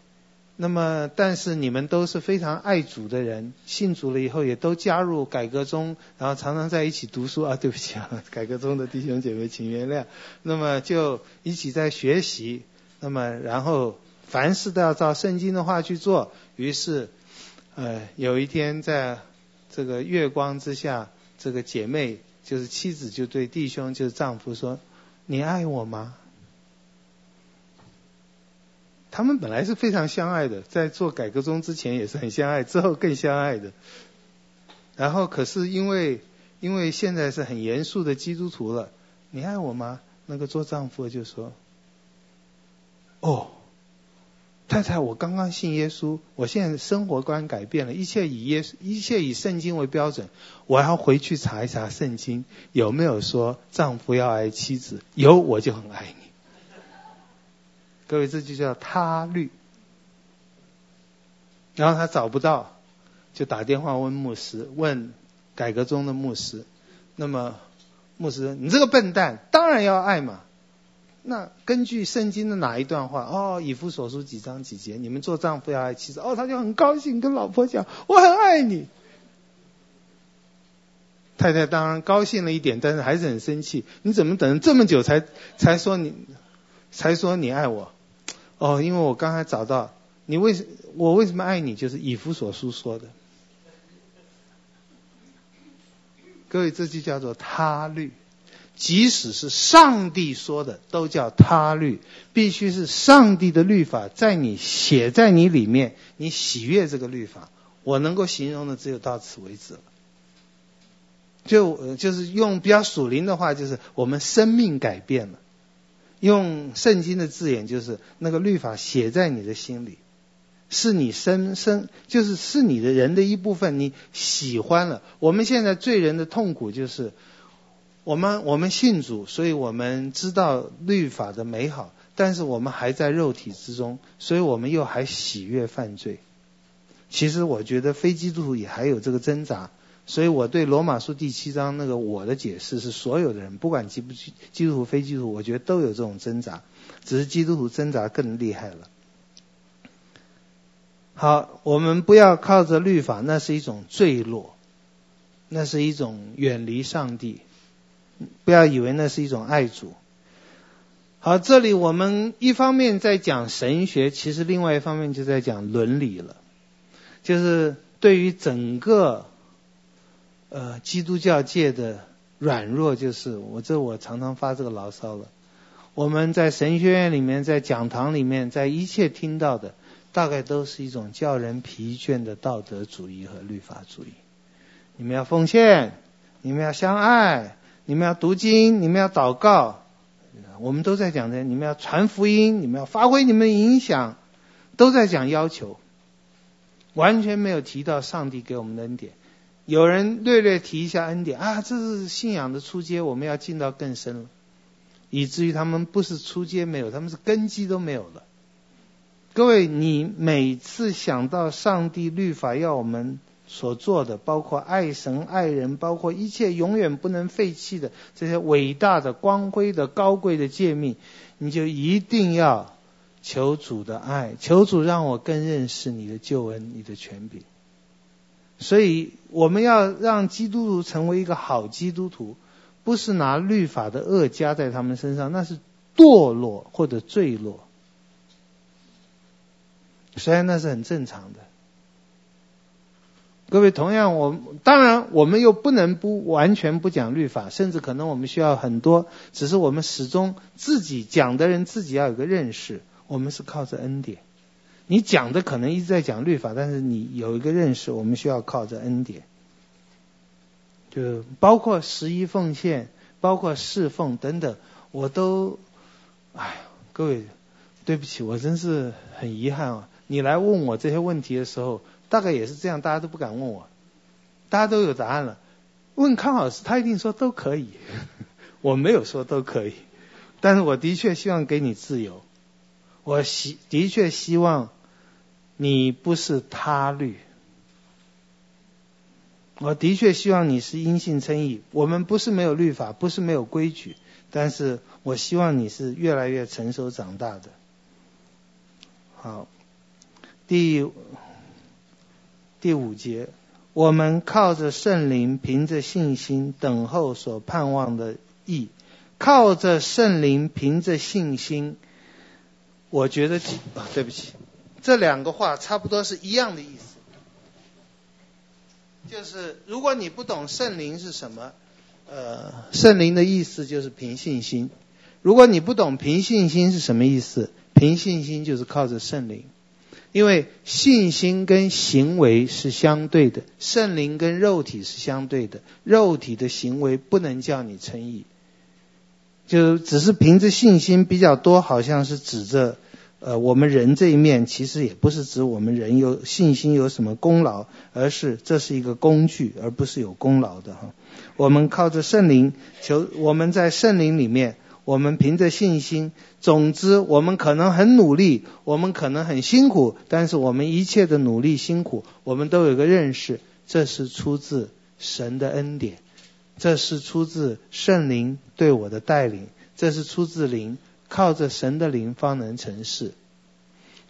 [SPEAKER 1] 那么但是你们都是非常爱主的人，信主了以后也都加入改革中，然后常常在一起读书啊。对不起啊，改革中的弟兄姐妹，请原谅。那么就一起在学习，那么然后凡事都要照圣经的话去做，于是。呃，有一天在这个月光之下，这个姐妹就是妻子，就对弟兄就是丈夫说：“你爱我吗？”他们本来是非常相爱的，在做改革宗之前也是很相爱，之后更相爱的。然后可是因为因为现在是很严肃的基督徒了，你爱我吗？那个做丈夫的就说：“哦，太太太，我刚刚信耶稣，我现在生活观改变了，一切以耶稣，一切以圣经为标准。我要回去查一查圣经有没有说丈夫要爱妻子，有我就很爱你。各位，这就叫他律。然后他找不到，就打电话问牧师，问改革宗的牧师。那么牧师，你这个笨蛋，当然要爱嘛。那根据圣经的哪一段话？哦，以弗所书几章几节？你们做丈夫要爱妻子。哦，他就很高兴跟老婆讲，我很爱你。太太当然高兴了一点，但是还是很生气。你怎么等这么久才才说你才说你爱我？哦，因为我刚才找到你为什我为什么爱你？就是以弗所书说的。各位，这就叫做他律。即使是上帝说的，都叫他律，必须是上帝的律法在你写在你里面，你喜悦这个律法。我能够形容的只有到此为止了。就就是用比较属灵的话，就是我们生命改变了。用圣经的字眼，就是那个律法写在你的心里，是你生生就是是你的人的一部分，你喜欢了。我们现在罪人的痛苦就是。我们我们信主，所以我们知道律法的美好，但是我们还在肉体之中，所以我们又还喜悦犯罪。其实我觉得非基督徒也还有这个挣扎，所以我对罗马书第七章那个我的解释是：所有的人，不管基不基基督徒、非基督徒，我觉得都有这种挣扎，只是基督徒挣扎更厉害了。好，我们不要靠着律法，那是一种坠落，那是一种远离上帝。不要以为那是一种爱主。好，这里我们一方面在讲神学，其实另外一方面就在讲伦理了。就是对于整个呃基督教界的软弱，就是我这我常常发这个牢骚了。我们在神学院里面，在讲堂里面，在一切听到的，大概都是一种叫人疲倦的道德主义和律法主义。你们要奉献，你们要相爱。你们要读经，你们要祷告，我们都在讲的。你们要传福音，你们要发挥你们的影响，都在讲要求，完全没有提到上帝给我们的恩典。有人略略提一下恩典啊，这是信仰的初阶，我们要进到更深了，以至于他们不是初阶没有，他们是根基都没有了。各位，你每次想到上帝律法要我们。所做的，包括爱神爱人，包括一切永远不能废弃的这些伟大的、光辉的、高贵的诫命，你就一定要求主的爱，求主让我更认识你的救恩、你的权柄。所以，我们要让基督徒成为一个好基督徒，不是拿律法的恶加在他们身上，那是堕落或者坠落。虽然那是很正常的。各位，同样我，我当然我们又不能不完全不讲律法，甚至可能我们需要很多，只是我们始终自己讲的人自己要有个认识，我们是靠着恩典。你讲的可能一直在讲律法，但是你有一个认识，我们需要靠着恩典。就包括十一奉献，包括侍奉等等，我都，哎，各位，对不起，我真是很遗憾啊！你来问我这些问题的时候。大概也是这样，大家都不敢问我，大家都有答案了。问康老师，他一定说都可以。我没有说都可以，但是我的确希望给你自由。我希的确希望你不是他律。我的确希望你是因信称义。我们不是没有律法，不是没有规矩，但是我希望你是越来越成熟长大的。好，第。第五节，我们靠着圣灵，凭着信心等候所盼望的义。靠着圣灵，凭着信心，我觉得啊，对不起，这两个话差不多是一样的意思。就是如果你不懂圣灵是什么，呃，圣灵的意思就是凭信心。如果你不懂凭信心是什么意思，凭信心就是靠着圣灵。因为信心跟行为是相对的，圣灵跟肉体是相对的，肉体的行为不能叫你称义，就只是凭着信心比较多，好像是指着呃，我们人这一面其实也不是指我们人有信心有什么功劳，而是这是一个工具，而不是有功劳的哈。我们靠着圣灵求，我们在圣灵里面，我们凭着信心。总之，我们可能很努力，我们可能很辛苦，但是我们一切的努力辛苦，我们都有个认识，这是出自神的恩典，这是出自圣灵对我的带领，这是出自灵。靠着神的灵方能成事，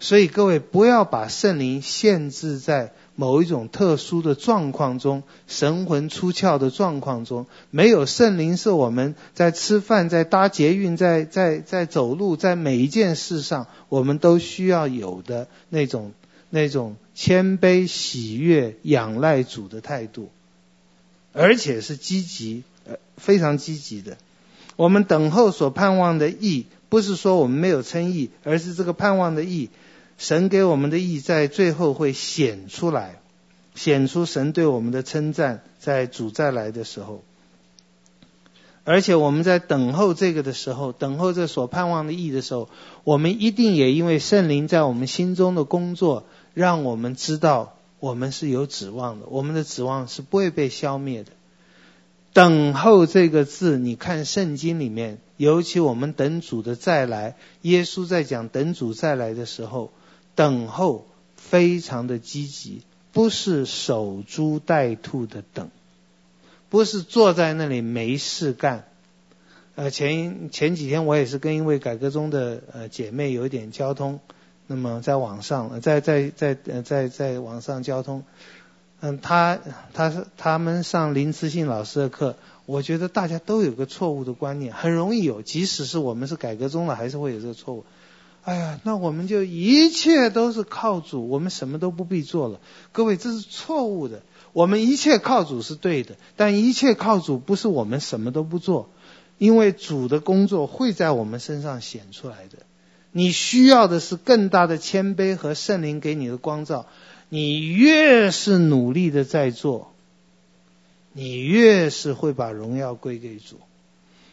[SPEAKER 1] 所以各位不要把圣灵限制在某一种特殊的状况中，神魂出窍的状况中。没有圣灵是我们在吃饭、在搭捷运、在在在走路，在每一件事上，我们都需要有的那种那种谦卑、喜悦、仰赖主的态度，而且是积极，呃，非常积极的。我们等候所盼望的义。不是说我们没有称义，而是这个盼望的义，神给我们的义在最后会显出来，显出神对我们的称赞，在主再来的时候。而且我们在等候这个的时候，等候这所盼望的义的时候，我们一定也因为圣灵在我们心中的工作，让我们知道我们是有指望的，我们的指望是不会被消灭的。等候这个字，你看圣经里面。尤其我们等主的再来，耶稣在讲等主再来的时候，等候非常的积极，不是守株待兔的等，不是坐在那里没事干。呃，前前几天我也是跟一位改革宗的呃姐妹有一点交通，那么在网上，在在在呃在在网上交通，嗯，他他是他们上林慈信老师的课。我觉得大家都有个错误的观念，很容易有，即使是我们是改革宗了，还是会有这个错误。哎呀，那我们就一切都是靠主，我们什么都不必做了。各位，这是错误的。我们一切靠主是对的，但一切靠主不是我们什么都不做，因为主的工作会在我们身上显出来的。你需要的是更大的谦卑和圣灵给你的光照。你越是努力的在做。你越是会把荣耀归给主，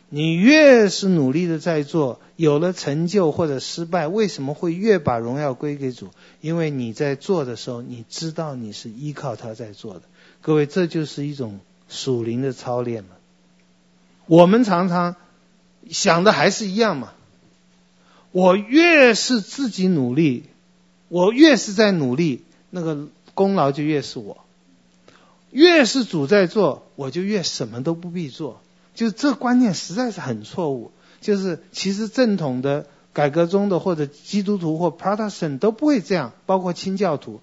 [SPEAKER 1] 你越是努力的在做，有了成就或者失败，为什么会越把荣耀归给主？因为你在做的时候，你知道你是依靠他在做的。各位，这就是一种属灵的操练了。我们常常想的还是一样嘛。我越是自己努力，我越是在努力，那个功劳就越是我。越是主在做，我就越什么都不必做。就这观念实在是很错误。就是其实正统的改革宗的或者基督徒或 Protestant 都不会这样，包括清教徒，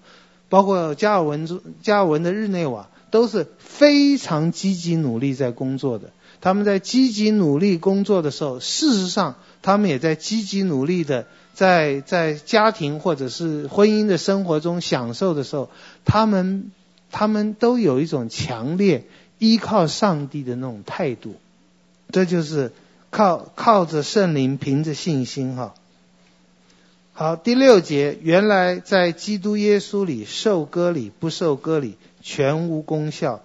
[SPEAKER 1] 包括加尔文加尔文的日内瓦都是非常积极努力在工作的。他们在积极努力工作的时候，事实上他们也在积极努力的在在家庭或者是婚姻的生活中享受的时候，他们。他们都有一种强烈依靠上帝的那种态度，这就是靠靠着圣灵，凭着信心哈。好，第六节，原来在基督耶稣里受割礼不受割礼全无功效。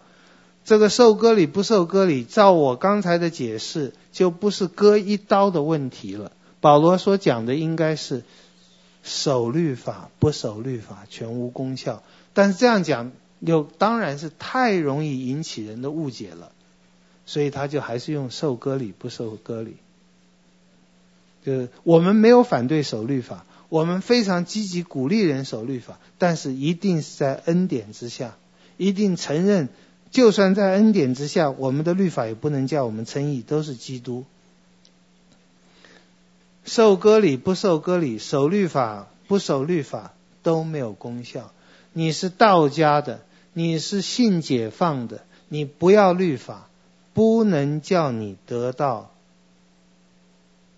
[SPEAKER 1] 这个受割礼不受割礼，照我刚才的解释，就不是割一刀的问题了。保罗所讲的应该是守律法不守律法全无功效，但是这样讲。又当然是太容易引起人的误解了，所以他就还是用受割礼不受割礼。就是我们没有反对守律法，我们非常积极鼓励人守律法，但是一定是在恩典之下，一定承认，就算在恩典之下，我们的律法也不能叫我们称义，都是基督。受割礼不受割礼，守律法不守律法都没有功效。你是道家的。你是信解放的，你不要律法，不能叫你得到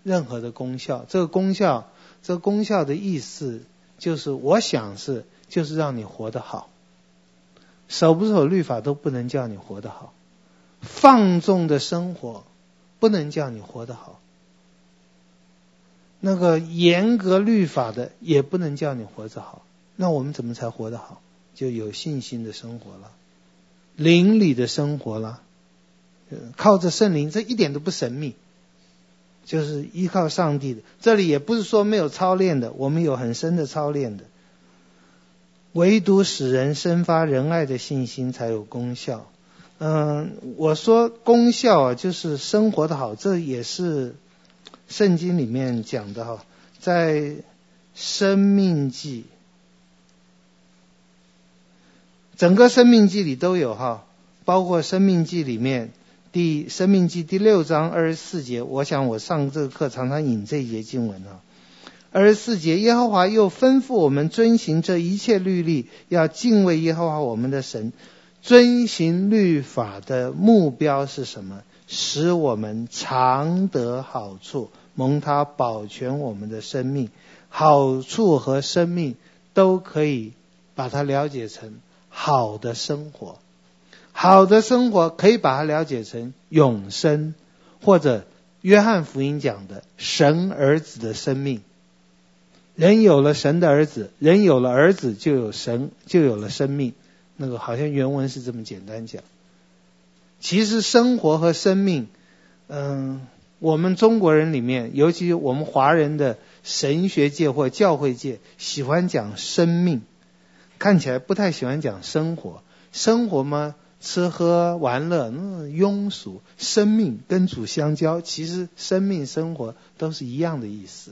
[SPEAKER 1] 任何的功效。这个功效，这个功效的意思就是，我想是就是让你活得好。守不守律法都不能叫你活得好，放纵的生活不能叫你活得好，那个严格律法的也不能叫你活着好。那我们怎么才活得好？就有信心的生活了，灵里的生活了，靠着圣灵，这一点都不神秘。就是依靠上帝的。这里也不是说没有操练的，我们有很深的操练的。唯独使人生发仁爱的信心才有功效。嗯，我说功效啊，就是生活的好，这也是圣经里面讲的哈，在生命记，整个生命记里都有哈，包括生命记里面第生命记第六章二十四节，我想我上这个课常常引这一节经文啊。二十四节，耶和华又吩咐我们遵行这一切律例，要敬畏耶和华我们的神。遵行律法的目标是什么？使我们常得好处，蒙他保全我们的生命。好处和生命都可以把它了解成好的生活。好的生活可以把它了解成永生，或者约翰福音讲的神儿子的生命。人有了神的儿子，人有了儿子就有神，就有了生命。那个好像原文是这么简单讲，其实生活和生命，嗯，我们中国人里面，尤其我们华人的神学界或教会界，喜欢讲生命，看起来不太喜欢讲生活。生活嘛，吃喝玩乐，嗯，庸俗。生命跟主相交，其实生命生活都是一样的意思。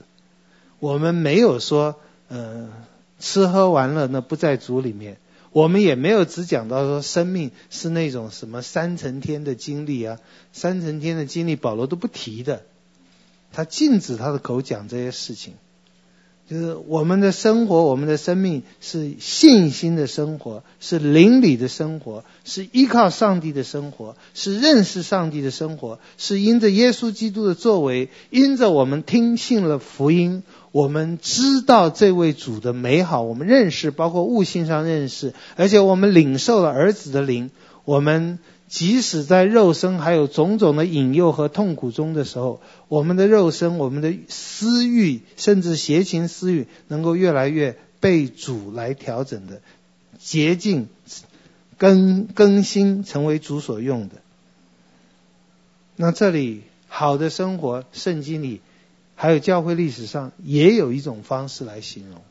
[SPEAKER 1] 我们没有说，嗯，吃喝玩乐那不在主里面。我们也没有只讲到说生命是那种什么三层天的经历啊，三层天的经历保罗都不提的，他禁止他的口讲这些事情。就是我们的生活，我们的生命是信心的生活，是灵里的生活，是依靠上帝的生活，是认识上帝的生活，是因着耶稣基督的作为，因着我们听信了福音，我们知道这位主的美好，我们认识，包括悟性上认识，而且我们领受了儿子的灵，我们。即使在肉身还有种种的引诱和痛苦中的时候，我们的肉身、我们的私欲，甚至邪情私欲，能够越来越被主来调整的洁净、更更新，成为主所用的。那这里好的生活，圣经里还有教会历史上也有一种方式来形容，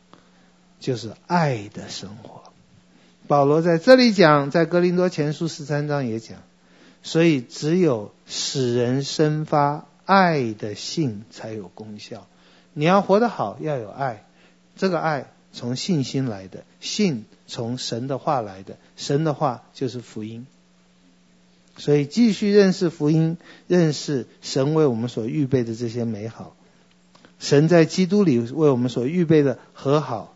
[SPEAKER 1] 就是爱的生活。保罗在这里讲，在哥林多前书十三章也讲，所以只有使人生发爱的信才有功效。你要活得好，要有爱，这个爱从信心来的，信从神的话来的，神的话就是福音。所以继续认识福音，认识神为我们所预备的这些美好，神在基督里为我们所预备的和好。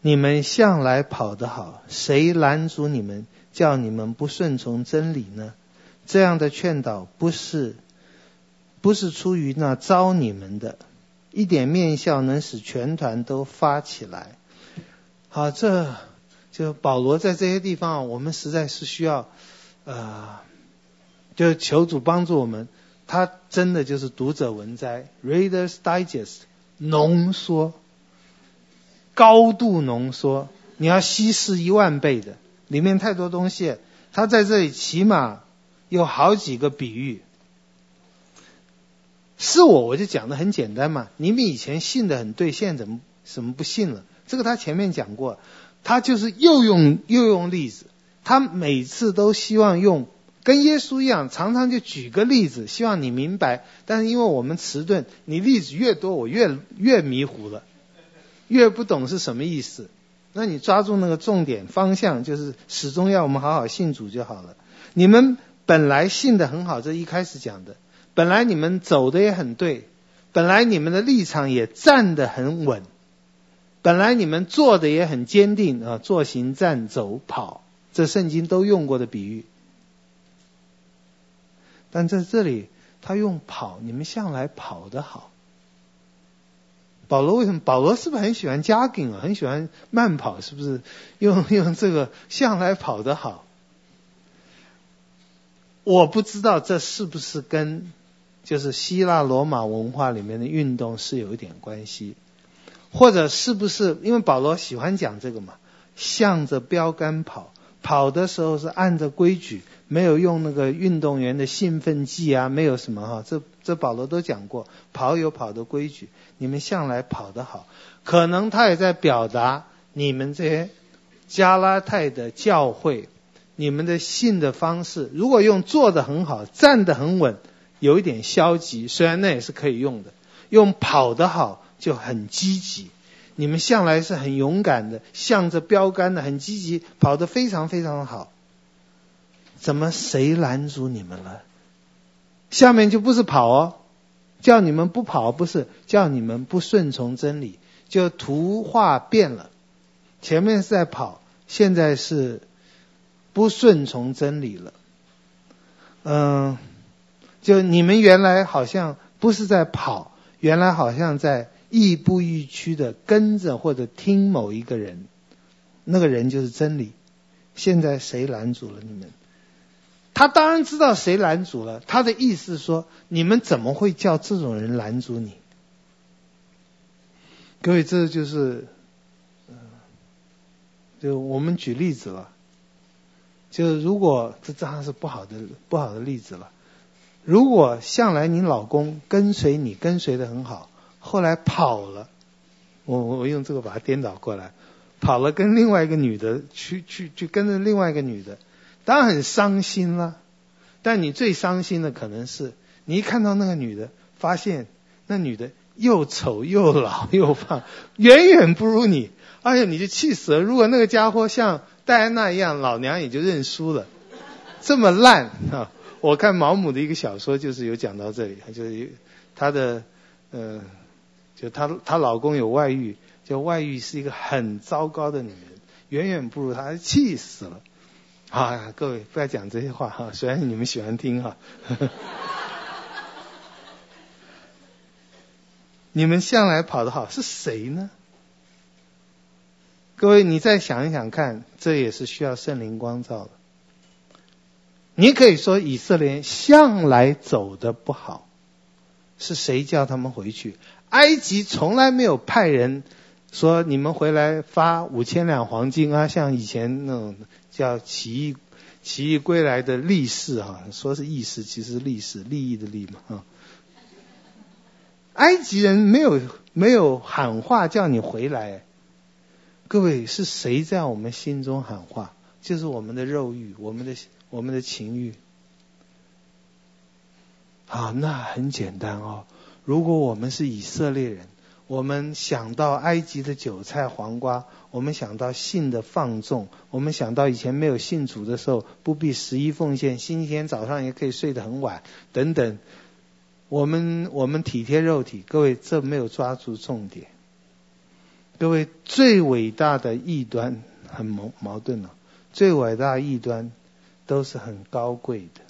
[SPEAKER 1] 你们向来跑得好，谁拦阻你们，叫你们不顺从真理呢？这样的劝导不是，不是出于那招你们的，一点面酵能使全团都发起来。好，这就保罗在这些地方，我们实在是需要，呃，就求主帮助我们。他真的就是读者文摘，Reader's Digest，浓缩。高度浓缩，你要稀释一万倍的，里面太多东西。他在这里起码有好几个比喻。是我，我就讲的很简单嘛。你们以前信的很对，现在怎么什么不信了？这个他前面讲过，他就是又用又用例子。他每次都希望用跟耶稣一样，常常就举个例子，希望你明白。但是因为我们迟钝，你例子越多，我越越迷糊了。越不懂是什么意思，那你抓住那个重点方向，就是始终要我们好好信主就好了。你们本来信得很好，这一开始讲的，本来你们走的也很对，本来你们的立场也站得很稳，本来你们做的也很坚定啊，坐行站走跑，这圣经都用过的比喻。但在这里，他用跑，你们向来跑得好。保罗为什么？保罗是不是很喜欢加紧啊？很喜欢慢跑，是不是？用 用这个向来跑得好。我不知道这是不是跟就是希腊罗马文化里面的运动是有一点关系，或者是不是因为保罗喜欢讲这个嘛？向着标杆跑，跑的时候是按着规矩，没有用那个运动员的兴奋剂啊，没有什么哈，这这保罗都讲过，跑有跑的规矩，你们向来跑得好，可能他也在表达你们这些加拉太的教会，你们的信的方式，如果用坐得很好，站得很稳，有一点消极，虽然那也是可以用的，用跑得好就很积极。你们向来是很勇敢的，向着标杆的，很积极，跑得非常非常的好。怎么谁拦阻你们了？下面就不是跑哦，叫你们不跑，不是叫你们不顺从真理，就图画变了。前面是在跑，现在是不顺从真理了。嗯，就你们原来好像不是在跑，原来好像在。亦步亦趋的跟着或者听某一个人，那个人就是真理。现在谁拦阻了你们？他当然知道谁拦阻了。他的意思是说，你们怎么会叫这种人拦阻你？各位，这就是，嗯，就我们举例子了。就如果这当然是不好的不好的例子了。如果向来你老公跟随你跟随的很好。后来跑了，我我用这个把它颠倒过来，跑了跟另外一个女的去去去跟着另外一个女的，当然很伤心了。但你最伤心的可能是，你一看到那个女的，发现那女的又丑又老又胖，远远不如你，哎呀，你就气死了。如果那个家伙像戴安娜一样，老娘也就认输了。这么烂啊！我看毛姆的一个小说就是有讲到这里，就是他的呃。就她她老公有外遇，就外遇是一个很糟糕的女人，远远不如她，气死了。啊，各位不要讲这些话哈，虽然你们喜欢听哈。你们向来跑得好是谁呢？各位，你再想一想看，这也是需要圣灵光照的。你可以说以色列向来走得不好，是谁叫他们回去？埃及从来没有派人说，你们回来发五千两黄金啊，像以前那种叫起义起义归来的力士啊，说是义士，其实是力士，利益的利嘛啊。埃及人没有没有喊话叫你回来，各位是谁在我们心中喊话？就是我们的肉欲，我们的我们的情欲。啊，那很简单哦。如果我们是以色列人，我们想到埃及的韭菜黄瓜，我们想到性的放纵，我们想到以前没有信主的时候不必十一奉献，星期天早上也可以睡得很晚等等，我们我们体贴肉体，各位这没有抓住重点。各位最伟大的异端很矛矛盾了，最伟大异端都是很高贵的。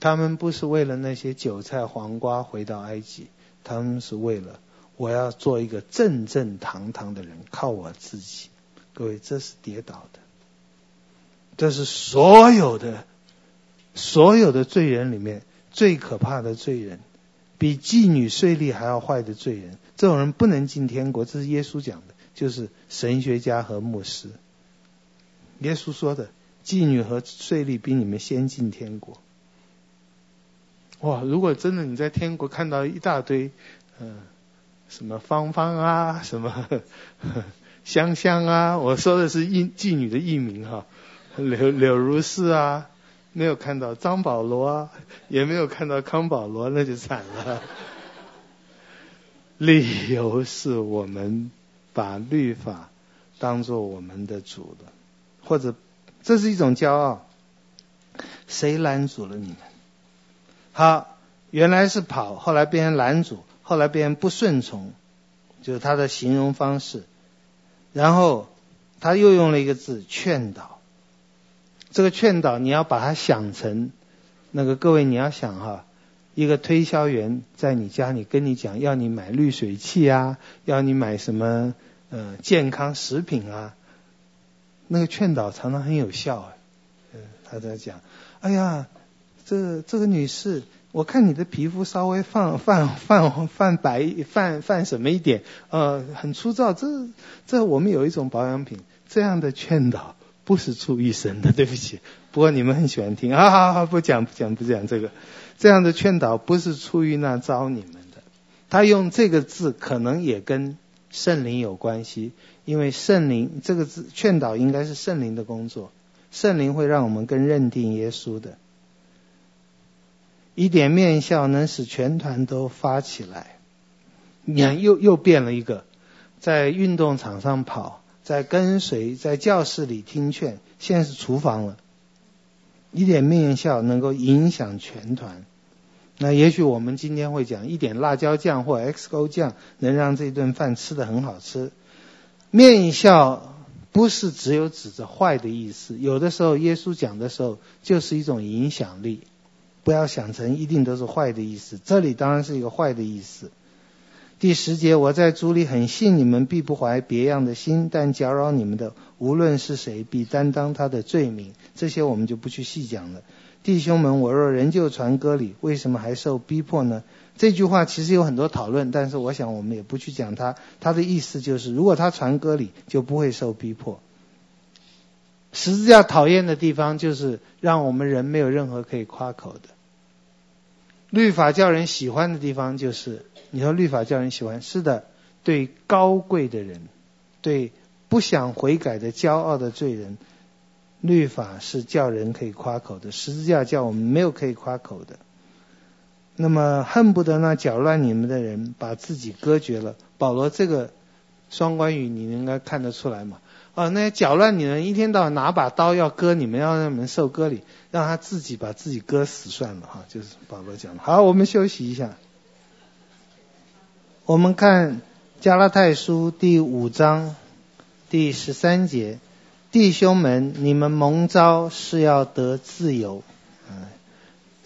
[SPEAKER 1] 他们不是为了那些韭菜黄瓜回到埃及，他们是为了我要做一个正正堂堂的人，靠我自己。各位，这是跌倒的，这是所有的所有的罪人里面最可怕的罪人，比妓女税吏还要坏的罪人。这种人不能进天国，这是耶稣讲的，就是神学家和牧师。耶稣说的，妓女和税吏比你们先进天国。哇！如果真的你在天国看到一大堆，嗯、什么芳芳啊，什么呵 呵香香啊，我说的是妓妓女的艺名哈，柳柳如是啊，没有看到张保罗啊，也没有看到康保罗，那就惨了。理由是我们把律法当做我们的主了，或者这是一种骄傲。谁拦阻了你们？好，原来是跑，后来变成拦阻，后来变成不顺从，就是他的形容方式。然后他又用了一个字劝导。这个劝导你要把它想成那个各位你要想哈，一个推销员在你家里跟你讲要你买滤水器啊，要你买什么呃健康食品啊，那个劝导常常很有效啊。嗯，他在讲，哎呀。这这个女士，我看你的皮肤稍微泛泛泛泛白泛泛什么一点，呃，很粗糙。这这我们有一种保养品，这样的劝导不是出于神的，对不起。不过你们很喜欢听啊，好好，不讲不讲不讲这个，这样的劝导不是出于那招你们的。他用这个字可能也跟圣灵有关系，因为圣灵这个字劝导应该是圣灵的工作，圣灵会让我们更认定耶稣的。一点面笑能使全团都发起来，你看又又变了一个，在运动场上跑，在跟随，在教室里听劝，现在是厨房了。一点面笑能够影响全团，那也许我们今天会讲一点辣椒酱或 XO 酱能让这顿饭吃得很好吃。面笑不是只有指着坏的意思，有的时候耶稣讲的时候就是一种影响力。不要想成一定都是坏的意思，这里当然是一个坏的意思。第十节，我在主里很信你们，必不怀别样的心，但搅扰你们的，无论是谁，必担当他的罪名。这些我们就不去细讲了。弟兄们，我若仍旧传歌里，为什么还受逼迫呢？这句话其实有很多讨论，但是我想我们也不去讲它。它的意思就是，如果他传歌里，就不会受逼迫。十字架讨厌的地方，就是让我们人没有任何可以夸口的。律法叫人喜欢的地方，就是你说律法叫人喜欢，是的，对高贵的人，对不想悔改的骄傲的罪人，律法是叫人可以夸口的。十字架叫我们没有可以夸口的。那么恨不得那搅乱你们的人把自己割绝了。保罗这个双关语，你应该看得出来嘛？啊，那些搅乱你的人，一天到晚拿把刀要割你们，要让你们受割礼，让他自己把自己割死算了哈。就是保罗讲的。好，我们休息一下。我们看加拉太书第五章第十三节，弟兄们，你们蒙召是要得自由。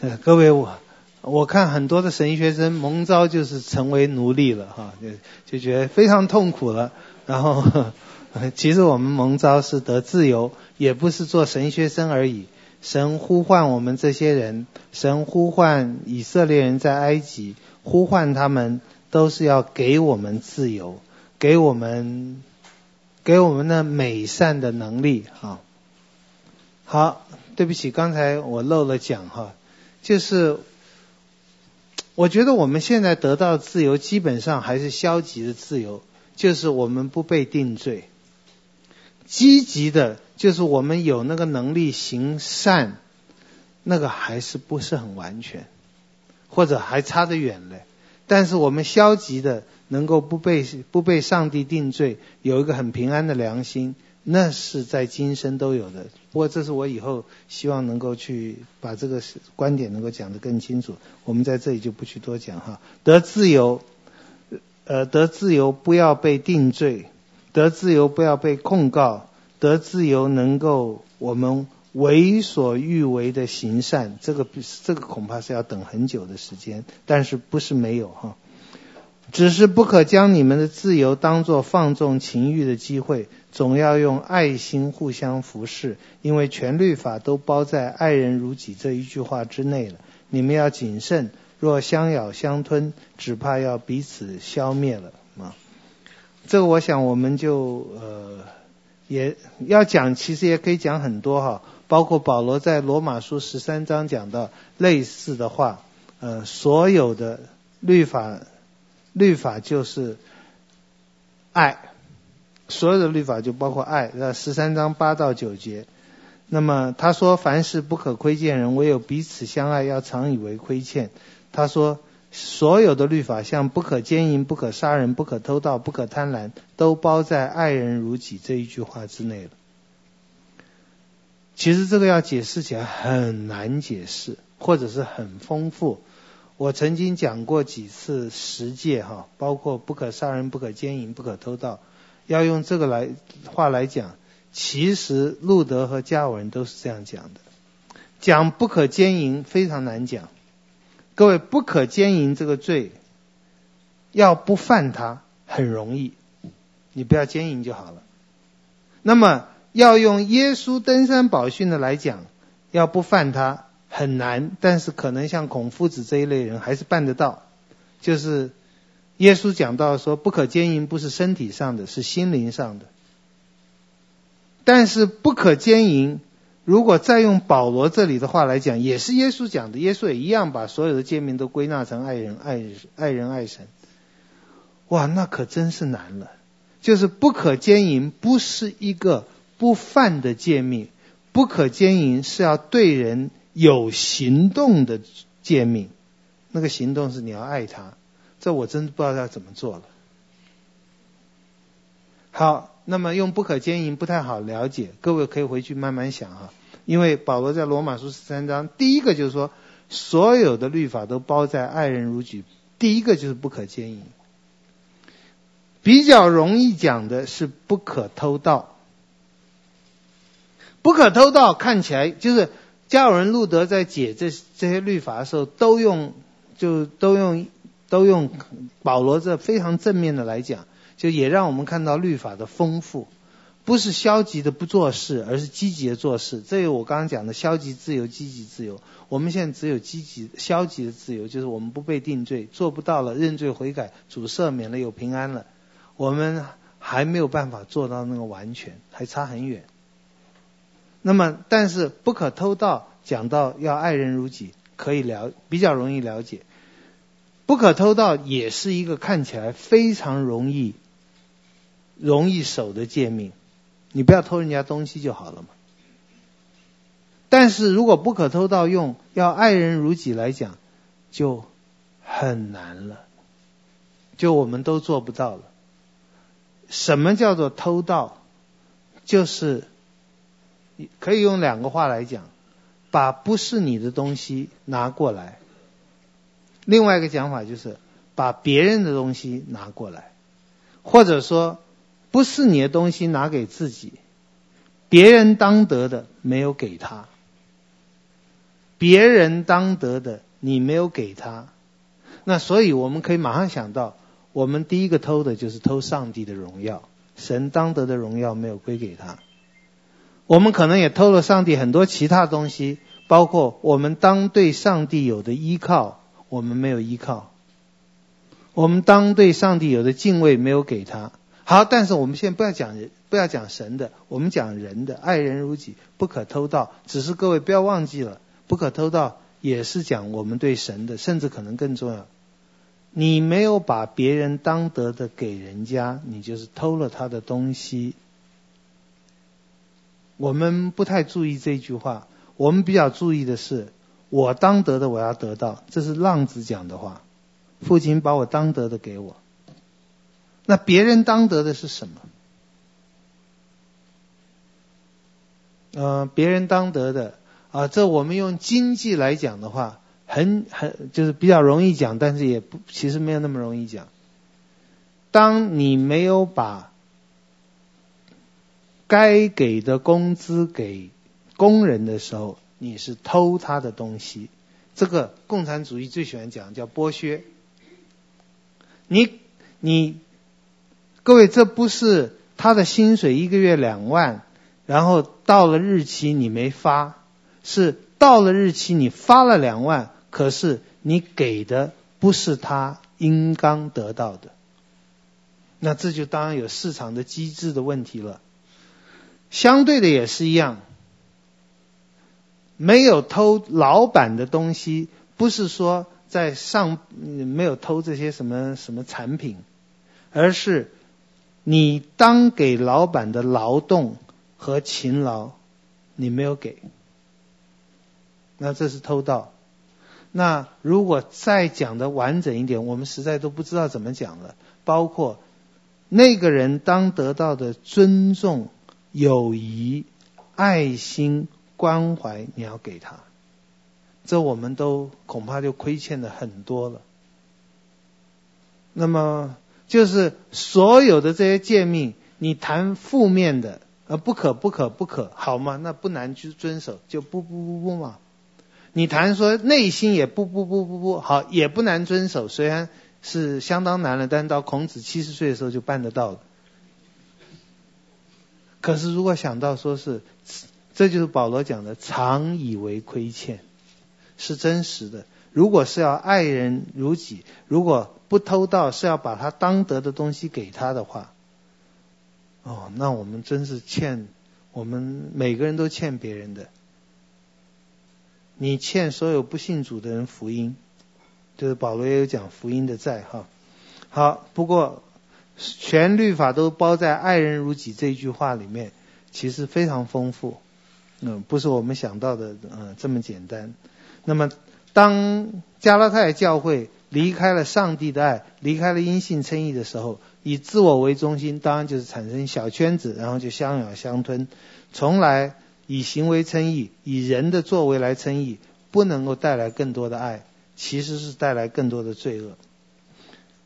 [SPEAKER 1] 嗯，各位我我看很多的神学生蒙召就是成为奴隶了哈，就就觉得非常痛苦了，然后。其实我们蒙召是得自由，也不是做神学生而已。神呼唤我们这些人，神呼唤以色列人在埃及，呼唤他们都是要给我们自由，给我们给我们的美善的能力。哈，好，对不起，刚才我漏了讲哈，就是我觉得我们现在得到自由，基本上还是消极的自由，就是我们不被定罪。积极的，就是我们有那个能力行善，那个还是不是很完全，或者还差得远嘞。但是我们消极的，能够不被不被上帝定罪，有一个很平安的良心，那是在今生都有的。不过这是我以后希望能够去把这个观点能够讲得更清楚。我们在这里就不去多讲哈。得自由，呃，得自由，不要被定罪。得自由，不要被控告；得自由，能够我们为所欲为的行善。这个这个恐怕是要等很久的时间，但是不是没有哈？只是不可将你们的自由当作放纵情欲的机会，总要用爱心互相服侍，因为全律法都包在“爱人如己”这一句话之内了。你们要谨慎，若相咬相吞，只怕要彼此消灭了啊！这个我想我们就呃也要讲，其实也可以讲很多哈，包括保罗在罗马书十三章讲到类似的话，呃，所有的律法律法就是爱，所有的律法就包括爱，那十三章八到九节，那么他说凡事不可亏欠人，唯有彼此相爱，要常以为亏欠。他说。所有的律法，像不可奸淫、不可杀人、不可偷盗、不可贪婪，都包在“爱人如己”这一句话之内了。其实这个要解释起来很难解释，或者是很丰富。我曾经讲过几次十戒哈，包括不可杀人、不可奸淫、不可偷盗，要用这个来话来讲，其实路德和加尔文都是这样讲的。讲不可奸淫非常难讲。各位，不可奸淫这个罪，要不犯它很容易，你不要奸淫就好了。那么要用耶稣登山宝训的来讲，要不犯它很难，但是可能像孔夫子这一类人还是办得到。就是耶稣讲到说，不可奸淫不是身体上的，是心灵上的。但是不可奸淫，如果再用保罗这里的话来讲，也是耶稣讲的。耶稣也一样把所有的诫命都归纳成爱人、爱人、爱人、爱神。哇，那可真是难了。就是不可奸淫，不是一个不犯的诫命，不可奸淫是要对人有行动的诫命。那个行动是你要爱他，这我真不知道要怎么做了。好。那么用不可奸淫不太好了解，各位可以回去慢慢想啊。因为保罗在罗马书十三章第一个就是说，所有的律法都包在爱人如己，第一个就是不可奸淫。比较容易讲的是不可偷盗，不可偷盗看起来就是加尔文路德在解这这些律法的时候，都用就都用都用保罗这非常正面的来讲。就也让我们看到律法的丰富，不是消极的不做事，而是积极的做事。这我刚刚讲的消极自由、积极自由。我们现在只有积极、消极的自由，就是我们不被定罪，做不到了，认罪悔改，主赦免了，有平安了。我们还没有办法做到那个完全，还差很远。那么，但是不可偷盗，讲到要爱人如己，可以了，比较容易了解。不可偷盗也是一个看起来非常容易。容易守的诫命，你不要偷人家东西就好了嘛。但是如果不可偷盗用要爱人如己来讲，就很难了，就我们都做不到了。什么叫做偷盗？就是可以用两个话来讲，把不是你的东西拿过来。另外一个讲法就是把别人的东西拿过来，或者说。不是你的东西拿给自己，别人当得的没有给他，别人当得的你没有给他，那所以我们可以马上想到，我们第一个偷的就是偷上帝的荣耀，神当得的荣耀没有归给他，我们可能也偷了上帝很多其他东西，包括我们当对上帝有的依靠，我们没有依靠，我们当对上帝有的敬畏没有给他。好，但是我们现在不要讲人，不要讲神的，我们讲人的，爱人如己，不可偷盗。只是各位不要忘记了，不可偷盗也是讲我们对神的，甚至可能更重要。你没有把别人当得的给人家，你就是偷了他的东西。我们不太注意这句话，我们比较注意的是，我当得的我要得到，这是浪子讲的话。父亲把我当得的给我。那别人当得的是什么？呃，别人当得的啊，这我们用经济来讲的话，很很就是比较容易讲，但是也不其实没有那么容易讲。当你没有把该给的工资给工人的时候，你是偷他的东西。这个共产主义最喜欢讲叫剥削。你你。各位，这不是他的薪水一个月两万，然后到了日期你没发，是到了日期你发了两万，可是你给的不是他应当得到的，那这就当然有市场的机制的问题了。相对的也是一样，没有偷老板的东西，不是说在上没有偷这些什么什么产品，而是。你当给老板的劳动和勤劳，你没有给，那这是偷盗。那如果再讲的完整一点，我们实在都不知道怎么讲了。包括那个人当得到的尊重、友谊、爱心、关怀，你要给他，这我们都恐怕就亏欠的很多了。那么。就是所有的这些诫命，你谈负面的，呃，不可不可不可，好吗？那不难去遵守，就不不不不嘛。你谈说内心也不不不不不好，也不难遵守，虽然是相当难了，但到孔子七十岁的时候就办得到了。可是如果想到说是，这就是保罗讲的，常以为亏欠，是真实的。如果是要爱人如己，如果不偷盗是要把他当得的东西给他的话，哦，那我们真是欠我们每个人都欠别人的。你欠所有不信主的人福音，就是保罗也有讲福音的债哈。好，不过全律法都包在“爱人如己”这句话里面，其实非常丰富，嗯，不是我们想到的嗯这么简单。那么，当加拉太教会离开了上帝的爱，离开了因性称义的时候，以自我为中心，当然就是产生小圈子，然后就相咬相吞，从来。以行为称义，以人的作为来称义，不能够带来更多的爱，其实是带来更多的罪恶。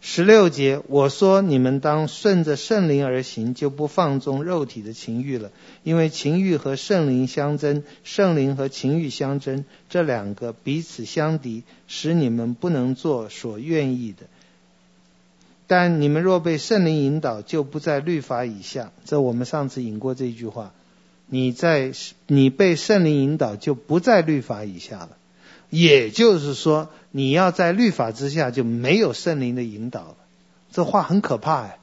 [SPEAKER 1] 十六节，我说你们当顺着圣灵而行，就不放纵肉体的情欲了，因为情欲和圣灵相争，圣灵和情欲相争，这两个彼此相敌，使你们不能做所愿意的。但你们若被圣灵引导，就不在律法以下。这我们上次引过这句话。你在你被圣灵引导，就不在律法以下了。也就是说，你要在律法之下，就没有圣灵的引导了。这话很可怕哎。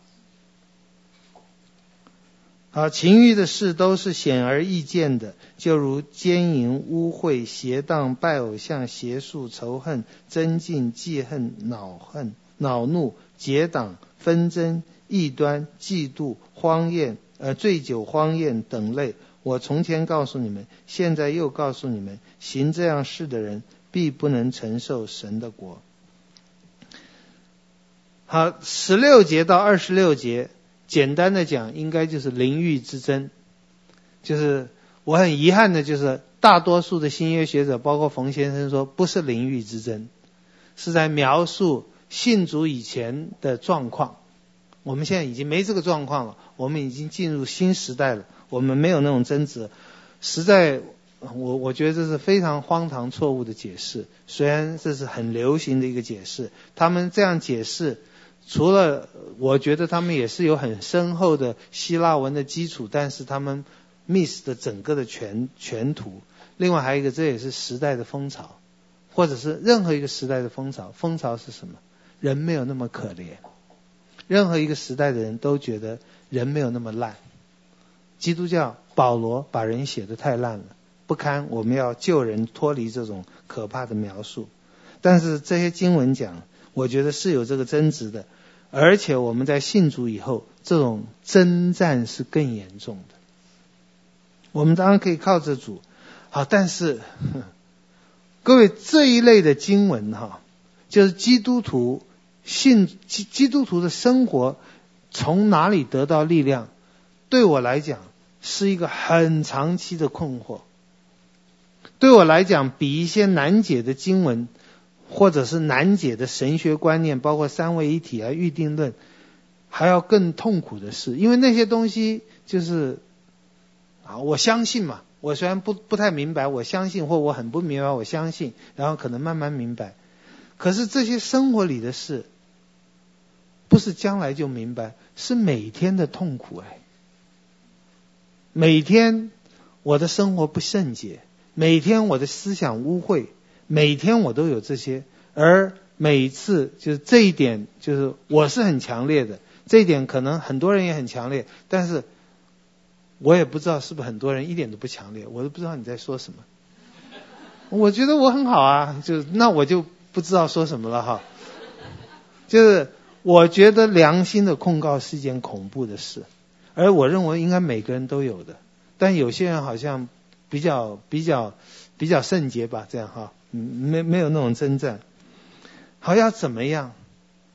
[SPEAKER 1] 好，情欲的事都是显而易见的，就如奸淫、污秽、邪荡、拜偶像、邪术、仇恨、增进、记恨、恼恨、恼怒、结党、纷争、异端、嫉妒、荒宴、呃醉酒、荒宴等类。我从前告诉你们，现在又告诉你们，行这样事的人，必不能承受神的国。好，十六节到二十六节，简单的讲，应该就是灵域之争。就是我很遗憾的，就是大多数的新约学者，包括冯先生说，不是灵域之争，是在描述信主以前的状况。我们现在已经没这个状况了，我们已经进入新时代了。我们没有那种争执，实在，我我觉得这是非常荒唐错误的解释。虽然这是很流行的一个解释，他们这样解释，除了我觉得他们也是有很深厚的希腊文的基础，但是他们 miss 的整个的全全图。另外还有一个，这也是时代的风潮，或者是任何一个时代的风潮。风潮是什么？人没有那么可怜。任何一个时代的人都觉得人没有那么烂。基督教保罗把人写得太烂了，不堪我们要救人脱离这种可怕的描述。但是这些经文讲，我觉得是有这个争执的，而且我们在信主以后，这种征战是更严重的。我们当然可以靠着主，好，但是各位这一类的经文哈，就是基督徒信基基督徒的生活从哪里得到力量？对我来讲是一个很长期的困惑。对我来讲，比一些难解的经文，或者是难解的神学观念，包括三位一体啊、预定论，还要更痛苦的是，因为那些东西就是啊，我相信嘛，我虽然不不太明白，我相信或我很不明白，我相信，然后可能慢慢明白。可是这些生活里的事，不是将来就明白，是每天的痛苦哎。每天我的生活不圣洁，每天我的思想污秽，每天我都有这些，而每次就是这一点，就是我是很强烈的，这一点可能很多人也很强烈，但是我也不知道是不是很多人一点都不强烈，我都不知道你在说什么。我觉得我很好啊，就那我就不知道说什么了哈。就是我觉得良心的控告是一件恐怖的事。而我认为应该每个人都有的，但有些人好像比较比较比较圣洁吧，这样哈，没没有那种征战。好，要怎么样？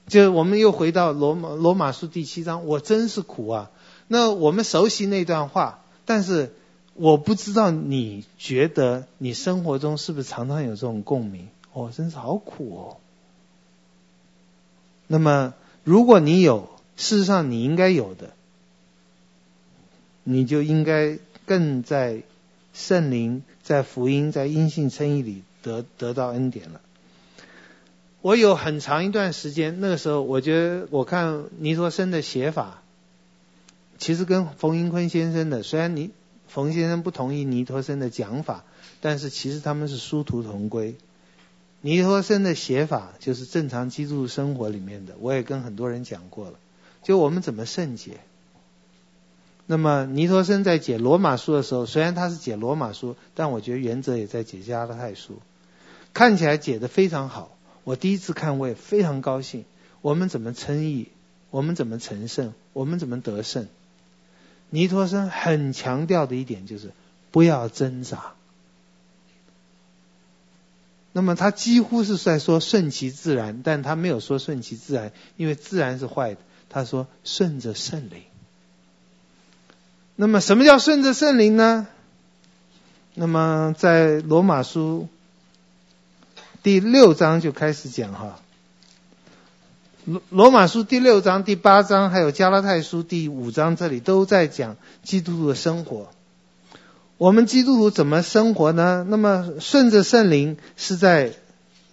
[SPEAKER 1] 就我们又回到罗马罗马书第七章，我真是苦啊。那我们熟悉那段话，但是我不知道你觉得你生活中是不是常常有这种共鸣？哦，真是好苦哦。那么如果你有，事实上你应该有的。你就应该更在圣灵、在福音、在因信称义里得得到恩典了。我有很长一段时间，那个时候我觉得我看尼托生的写法，其实跟冯英坤先生的，虽然尼冯先生不同意尼托生的讲法，但是其实他们是殊途同归。尼托生的写法就是正常基督生活里面的，我也跟很多人讲过了，就我们怎么圣洁。那么尼托生在解罗马书的时候，虽然他是解罗马书，但我觉得原则也在解加拉太书，看起来解得非常好。我第一次看我也非常高兴。我们怎么称义？我们怎么成圣？我们怎么得胜？尼托生很强调的一点就是不要挣扎。那么他几乎是在说顺其自然，但他没有说顺其自然，因为自然是坏的。他说顺着圣灵。那么什么叫顺着圣灵呢？那么在罗马书第六章就开始讲哈。罗罗马书第六章、第八章，还有加拉太书第五章，这里都在讲基督徒的生活。我们基督徒怎么生活呢？那么顺着圣灵是在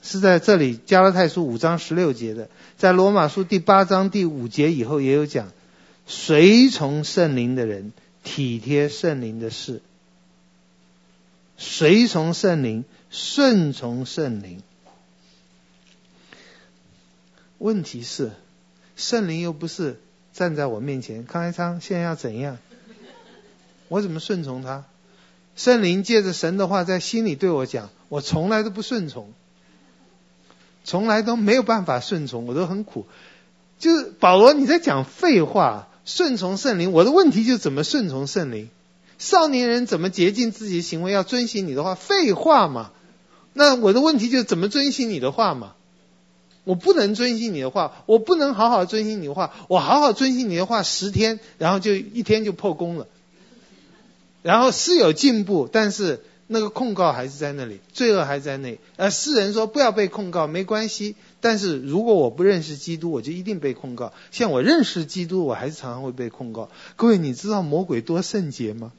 [SPEAKER 1] 是在这里加拉太书五章十六节的，在罗马书第八章第五节以后也有讲，随从圣灵的人体贴圣灵的事，随从圣灵，顺从圣灵。问题是，圣灵又不是站在我面前，康开昌现在要怎样？我怎么顺从他？圣灵借着神的话在心里对我讲，我从来都不顺从，从来都没有办法顺从，我都很苦。就是保罗你在讲废话，顺从圣灵，我的问题就是怎么顺从圣灵？少年人怎么洁净自己的行为？要遵行你的话，废话嘛。那我的问题就是怎么遵行你的话嘛？我不能遵行你的话，我不能好好遵行你的话，我好好遵行你的话十天，然后就一天就破功了。然后是有进步，但是那个控告还是在那里，罪恶还在那里。而世人说不要被控告，没关系。但是如果我不认识基督，我就一定被控告。像我认识基督，我还是常常会被控告。各位，你知道魔鬼多圣洁吗？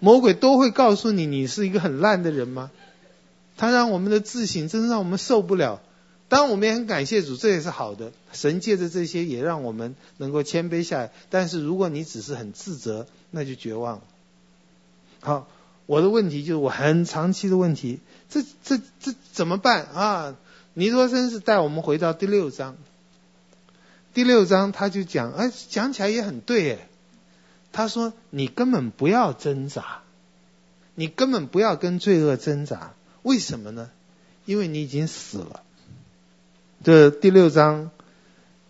[SPEAKER 1] 魔鬼都会告诉你，你是一个很烂的人吗？他让我们的自省，真是让我们受不了。当然，我们也很感谢主，这也是好的。神借着这些，也让我们能够谦卑下来。但是，如果你只是很自责，那就绝望了。好，我的问题就是我很长期的问题，这这这怎么办啊？尼托生是带我们回到第六章，第六章他就讲，哎，讲起来也很对哎。他说：“你根本不要挣扎，你根本不要跟罪恶挣扎。”为什么呢？因为你已经死了。这第六章，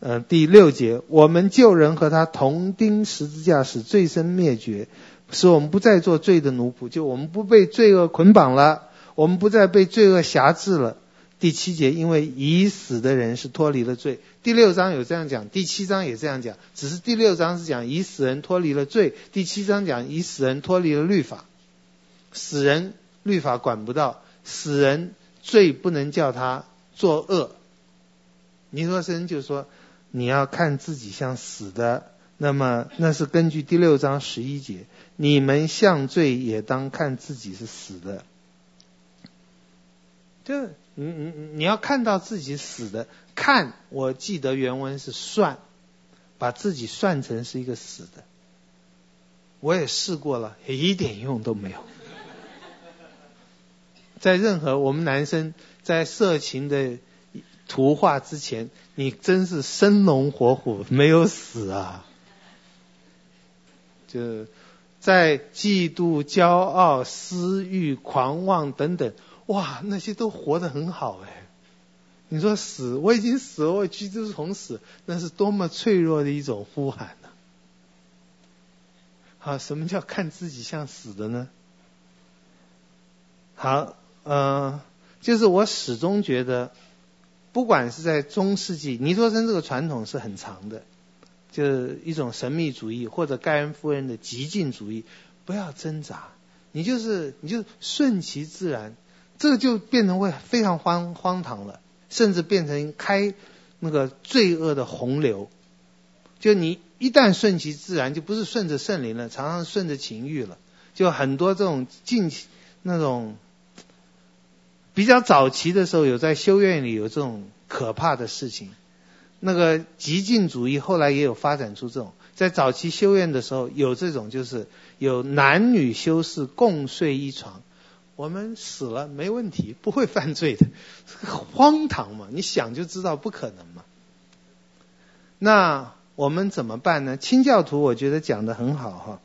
[SPEAKER 1] 呃，第六节，我们救人和他同钉十字架，使罪身灭绝，使我们不再做罪的奴仆，就我们不被罪恶捆绑了，我们不再被罪恶辖制了。第七节，因为已死的人是脱离了罪。第六章有这样讲，第七章也这样讲，只是第六章是讲已死人脱离了罪，第七章讲已死人脱离了律法，死人律法管不到。死人罪不能叫他作恶，尼罗生就说，你要看自己像死的，那么那是根据第六章十一节，你们像罪也当看自己是死的，就是你你你要看到自己死的，看我记得原文是算，把自己算成是一个死的，我也试过了，一点用都没有。在任何我们男生在色情的图画之前，你真是生龙活虎，没有死啊！就在嫉妒、骄傲、私欲、狂妄等等，哇，那些都活得很好哎。你说死，我已经死了，我居住从死，那是多么脆弱的一种呼喊呢？好，什么叫看自己像死的呢？好。嗯、呃，就是我始终觉得，不管是在中世纪，尼托生这个传统是很长的，就是一种神秘主义或者盖恩夫人的极尽主义，不要挣扎，你就是你就顺其自然，这个就变成会非常荒荒唐了，甚至变成开那个罪恶的洪流。就你一旦顺其自然，就不是顺着圣灵了，常常顺着情欲了，就很多这种近那种。比较早期的时候，有在修院里有这种可怕的事情。那个极尽主义后来也有发展出这种，在早期修院的时候有这种，就是有男女修士共睡一床。我们死了没问题，不会犯罪的，荒唐嘛？你想就知道不可能嘛。那我们怎么办呢？清教徒我觉得讲的很好哈。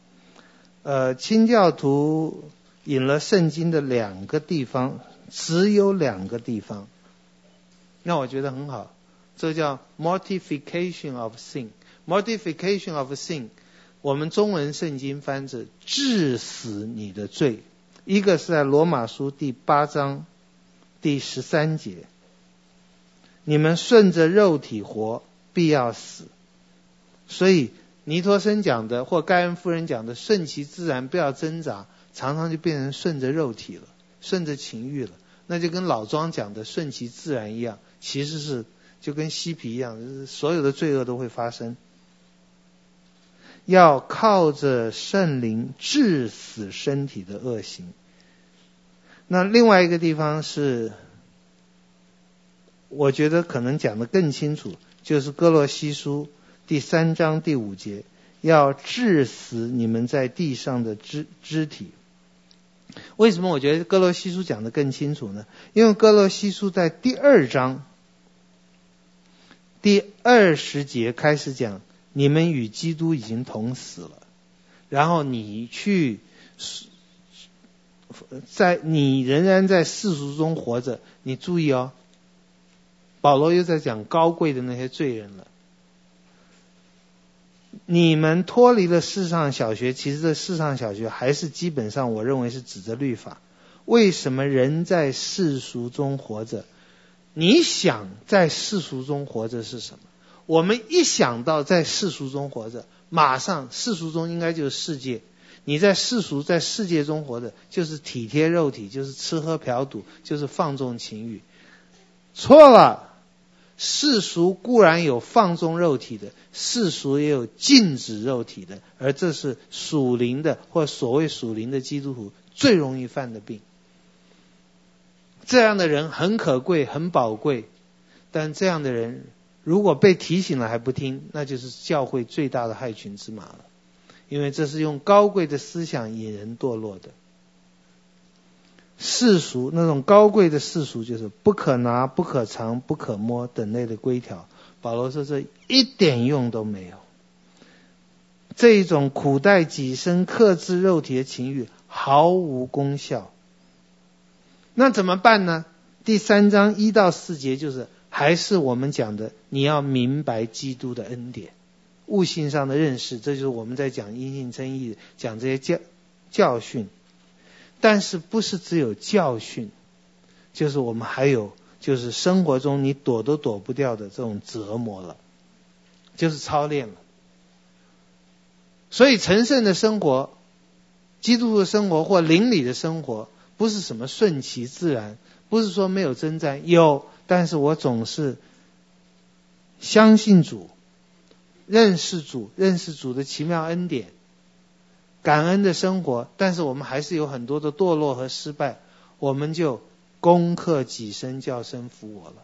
[SPEAKER 1] 呃，清教徒引了圣经的两个地方，只有两个地方，那我觉得很好。这叫 mortification of sin，mortification of sin，我们中文圣经翻着治死你的罪。一个是在罗马书第八章第十三节，你们顺着肉体活，必要死。所以尼托生讲的或盖恩夫人讲的顺其自然，不要挣扎，常常就变成顺着肉体了，顺着情欲了。那就跟老庄讲的顺其自然一样，其实是就跟嬉皮一样，所有的罪恶都会发生。要靠着圣灵治死身体的恶行。那另外一个地方是，我觉得可能讲得更清楚，就是哥罗西书第三章第五节，要致死你们在地上的肢肢体。为什么我觉得哥罗西书讲得更清楚呢？因为哥罗西书在第二章第二十节开始讲，你们与基督已经同死了，然后你去。在你仍然在世俗中活着，你注意哦。保罗又在讲高贵的那些罪人了。你们脱离了世上小学，其实这世上小学还是基本上，我认为是指着律法。为什么人在世俗中活着？你想在世俗中活着是什么？我们一想到在世俗中活着，马上世俗中应该就是世界。你在世俗在世界中活的，就是体贴肉体，就是吃喝嫖赌，就是放纵情欲。错了，世俗固然有放纵肉体的，世俗也有禁止肉体的，而这是属灵的或所谓属灵的基督徒最容易犯的病。这样的人很可贵，很宝贵，但这样的人如果被提醒了还不听，那就是教会最大的害群之马了。因为这是用高贵的思想引人堕落的世俗，那种高贵的世俗就是不可拿、不可藏、不可摸等类的规条。保罗说这一点用都没有，这一种苦待己身、克制肉体的情欲毫无功效。那怎么办呢？第三章一到四节就是还是我们讲的，你要明白基督的恩典。悟性上的认识，这就是我们在讲因信称义，讲这些教教训。但是不是只有教训，就是我们还有，就是生活中你躲都躲不掉的这种折磨了，就是操练了。所以成圣的生活，基督徒生活或灵里的生活，不是什么顺其自然，不是说没有征战，有，但是我总是相信主。认识主，认识主的奇妙恩典，感恩的生活，但是我们还是有很多的堕落和失败，我们就攻克己身，叫身服我了。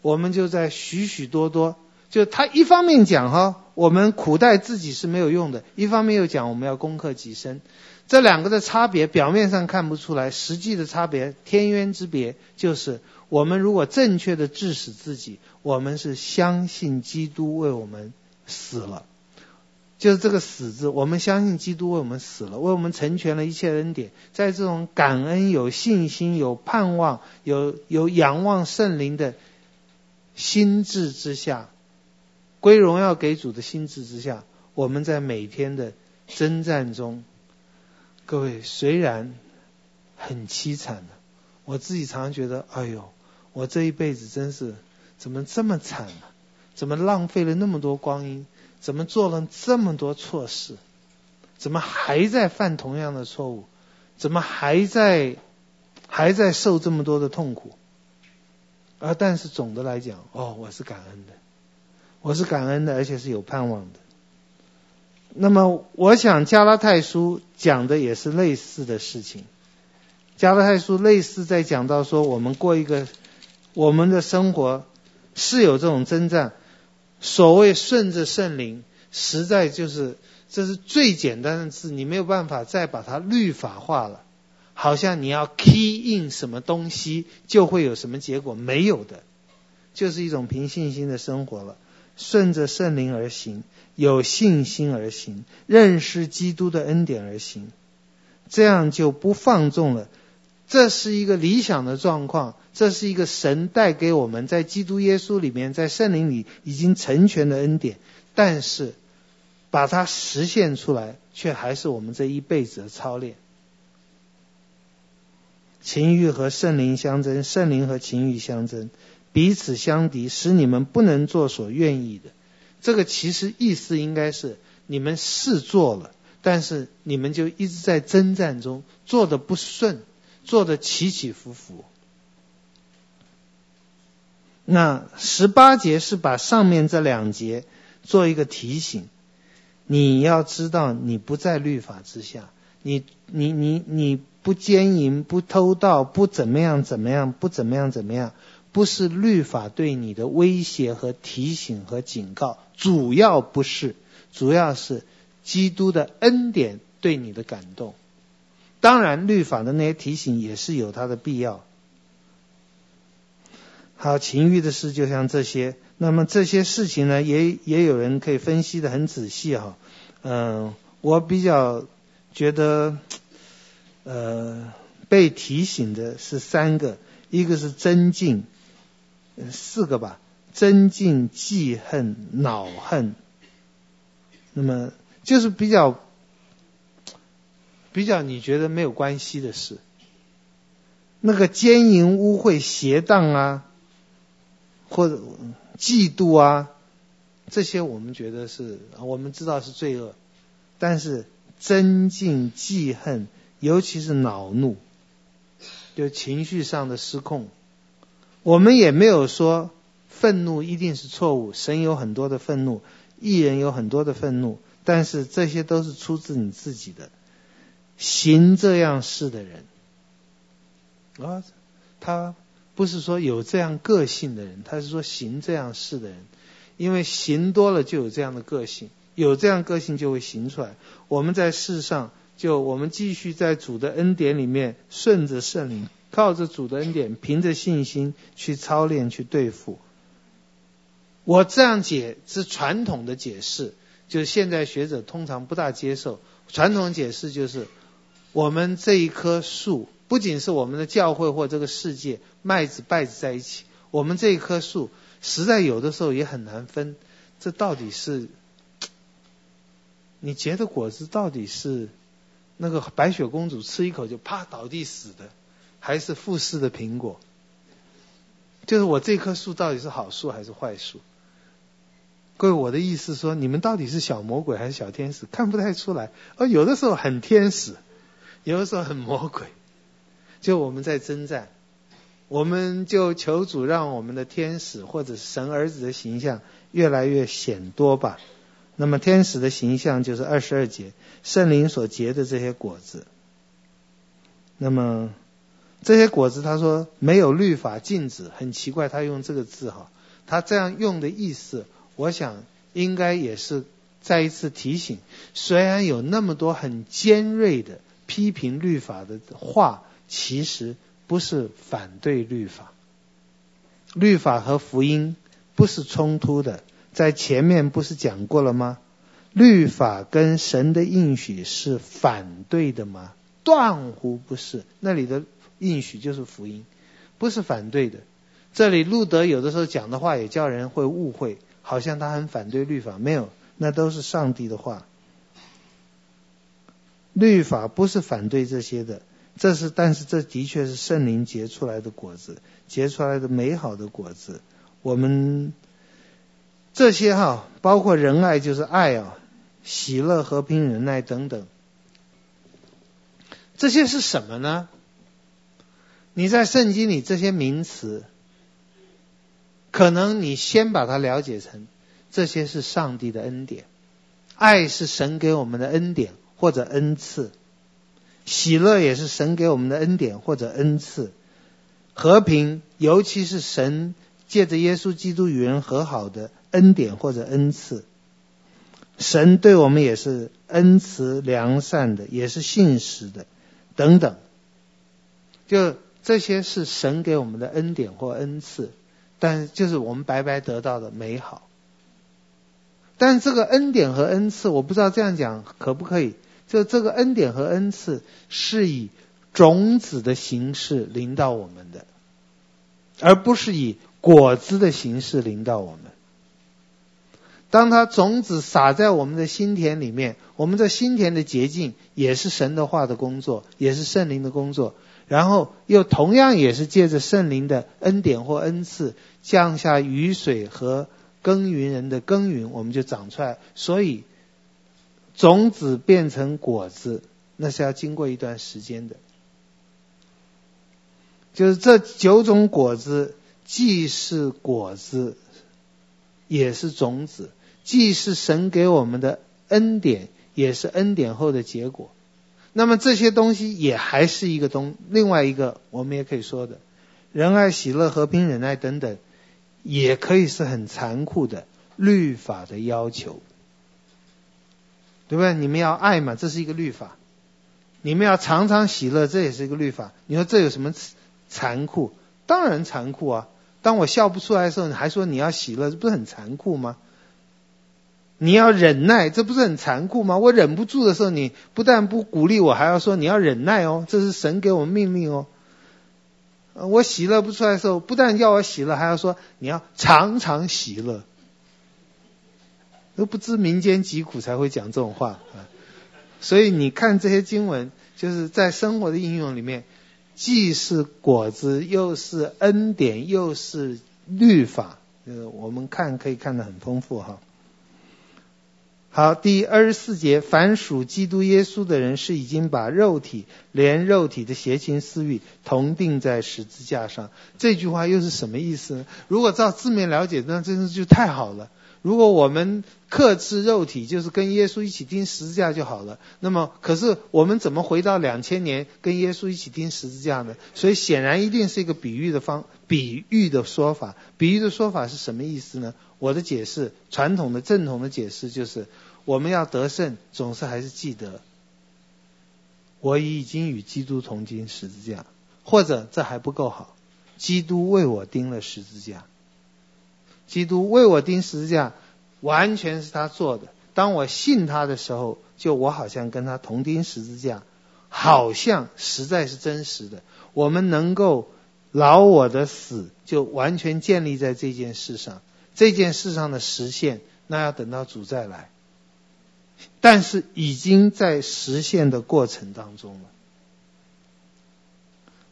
[SPEAKER 1] 我们就在许许多多，就他一方面讲哈，我们苦待自己是没有用的，一方面又讲我们要攻克己身，这两个的差别表面上看不出来，实际的差别天渊之别，就是我们如果正确的致死自己，我们是相信基督为我们。死了，就是这个“死”字。我们相信基督为我们死了，为我们成全了一切恩典。在这种感恩、有信心、有盼望、有有仰望圣灵的心智之下，归荣耀给主的心智之下，我们在每天的征战中，各位虽然很凄惨的，我自己常常觉得，哎呦，我这一辈子真是怎么这么惨呢？怎么浪费了那么多光阴？怎么做了这么多错事？怎么还在犯同样的错误？怎么还在还在受这么多的痛苦？啊！但是总的来讲，哦，我是感恩的，我是感恩的，而且是有盼望的。那么，我想加拉太书讲的也是类似的事情。加拉太书类似在讲到说，我们过一个我们的生活是有这种征战。所谓顺着圣灵，实在就是这是最简单的字，你没有办法再把它律法化了。好像你要 key in 什么东西，就会有什么结果，没有的，就是一种凭信心的生活了。顺着圣灵而行，有信心而行，认识基督的恩典而行，这样就不放纵了。这是一个理想的状况，这是一个神带给我们在基督耶稣里面，在圣灵里已经成全的恩典。但是，把它实现出来，却还是我们这一辈子的操练。情欲和圣灵相争，圣灵和情欲相争，彼此相敌，使你们不能做所愿意的。这个其实意思应该是，你们是做了，但是你们就一直在征战中，做得不顺。做的起起伏伏。那十八节是把上面这两节做一个提醒，你要知道你不在律法之下，你你你你不奸淫，不偷盗，不怎么样怎么样，不怎么样怎么样，不是律法对你的威胁和提醒和警告，主要不是，主要是基督的恩典对你的感动。当然，律法的那些提醒也是有它的必要。好，情欲的事就像这些。那么这些事情呢，也也有人可以分析的很仔细哈。嗯，我比较觉得，呃，被提醒的是三个，一个是争竞，四个吧，争竞、忌恨、恼恨。那么就是比较。比较你觉得没有关系的事，那个奸淫、污秽、邪荡啊，或者嫉妒啊，这些我们觉得是，我们知道是罪恶，但是争竞、忌恨，尤其是恼怒，就情绪上的失控，我们也没有说愤怒一定是错误，神有很多的愤怒，艺人有很多的愤怒，但是这些都是出自你自己的。行这样事的人，啊，他不是说有这样个性的人，他是说行这样事的人，因为行多了就有这样的个性，有这样个性就会行出来。我们在世上，就我们继续在主的恩典里面，顺着圣灵，靠着主的恩典，凭着信心去操练去对付。我这样解是传统的解释，就是现在学者通常不大接受。传统解释就是。我们这一棵树，不仅是我们的教会或这个世界，麦子稗子在一起。我们这一棵树，实在有的时候也很难分，这到底是你结的果子，到底是那个白雪公主吃一口就啪倒地死的，还是富士的苹果？就是我这棵树到底是好树还是坏树？各位，我的意思说，你们到底是小魔鬼还是小天使？看不太出来，而有的时候很天使。有的时候很魔鬼，就我们在征战，我们就求主让我们的天使或者神儿子的形象越来越显多吧。那么天使的形象就是二十二节圣灵所结的这些果子。那么这些果子，他说没有律法禁止，很奇怪，他用这个字哈，他这样用的意思，我想应该也是再一次提醒，虽然有那么多很尖锐的。批评律法的话，其实不是反对律法。律法和福音不是冲突的，在前面不是讲过了吗？律法跟神的应许是反对的吗？断乎不是。那里的应许就是福音，不是反对的。这里路德有的时候讲的话也叫人会误会，好像他很反对律法，没有，那都是上帝的话。律法不是反对这些的，这是，但是这的确是圣灵结出来的果子，结出来的美好的果子。我们这些哈，包括仁爱就是爱啊，喜乐、和平、忍耐等等，这些是什么呢？你在圣经里这些名词，可能你先把它了解成这些是上帝的恩典，爱是神给我们的恩典。或者恩赐，喜乐也是神给我们的恩典或者恩赐，和平尤其是神借着耶稣基督与人和好的恩典或者恩赐，神对我们也是恩慈良善的，也是信实的，等等，就这些是神给我们的恩典或恩赐，但就是我们白白得到的美好。但这个恩典和恩赐，我不知道这样讲可不可以？就这个恩典和恩赐是以种子的形式临到我们的，而不是以果子的形式临到我们。当它种子撒在我们的心田里面，我们的心田的洁净也是神的话的工作，也是圣灵的工作。然后又同样也是借着圣灵的恩典或恩赐降下雨水和耕耘人的耕耘，我们就长出来。所以种子变成果子，那是要经过一段时间的。就是这九种果子，既是果子，也是种子；既是神给我们的恩典，也是恩典后的结果。那么这些东西也还是一个东，另外一个我们也可以说的，仁爱、喜乐、和平、忍耐等等，也可以是很残酷的律法的要求，对不对？你们要爱嘛，这是一个律法；你们要常常喜乐，这也是一个律法。你说这有什么残酷？当然残酷啊！当我笑不出来的时候，你还说你要喜乐，这不是很残酷吗？你要忍耐，这不是很残酷吗？我忍不住的时候，你不但不鼓励我，还要说你要忍耐哦，这是神给我们命令哦。我喜乐不出来的时候，不但要我喜乐，还要说你要常常喜乐。都不知民间疾苦才会讲这种话啊！所以你看这些经文，就是在生活的应用里面，既是果子，又是恩典，又是律法。呃，我们看可以看得很丰富哈。好，第二十四节，凡属基督耶稣的人，是已经把肉体连肉体的邪情私欲同钉在十字架上。这句话又是什么意思呢？如果照字面了解，那真是就太好了。如果我们克制肉体，就是跟耶稣一起钉十字架就好了。那么，可是我们怎么回到两千年跟耶稣一起钉十字架呢？所以显然一定是一个比喻的方，比喻的说法。比喻的说法是什么意思呢？我的解释，传统的正统的解释就是，我们要得胜，总是还是记得，我已经与基督同钉十字架，或者这还不够好，基督为我钉了十字架，基督为我钉十字架，完全是他做的。当我信他的时候，就我好像跟他同钉十字架，好像实在是真实的。我们能够老我的死，就完全建立在这件事上。这件事上的实现，那要等到主再来，但是已经在实现的过程当中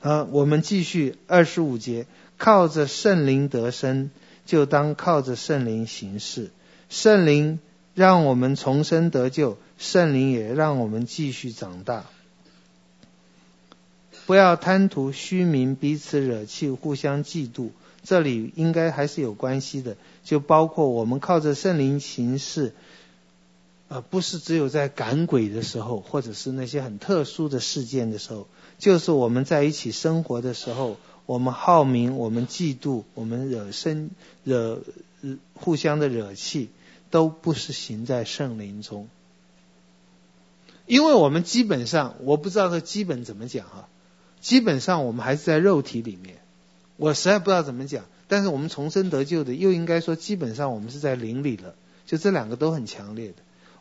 [SPEAKER 1] 了。啊，我们继续二十五节，靠着圣灵得生，就当靠着圣灵行事。圣灵让我们重生得救，圣灵也让我们继续长大。不要贪图虚名，彼此惹气，互相嫉妒。这里应该还是有关系的，就包括我们靠着圣灵行事，呃，不是只有在赶鬼的时候，或者是那些很特殊的事件的时候，就是我们在一起生活的时候，我们好名，我们嫉妒，我们惹生惹互相的惹气，都不是行在圣灵中，因为我们基本上，我不知道这基本怎么讲哈，基本上我们还是在肉体里面。我实在不知道怎么讲，但是我们重生得救的，又应该说基本上我们是在灵里了，就这两个都很强烈的。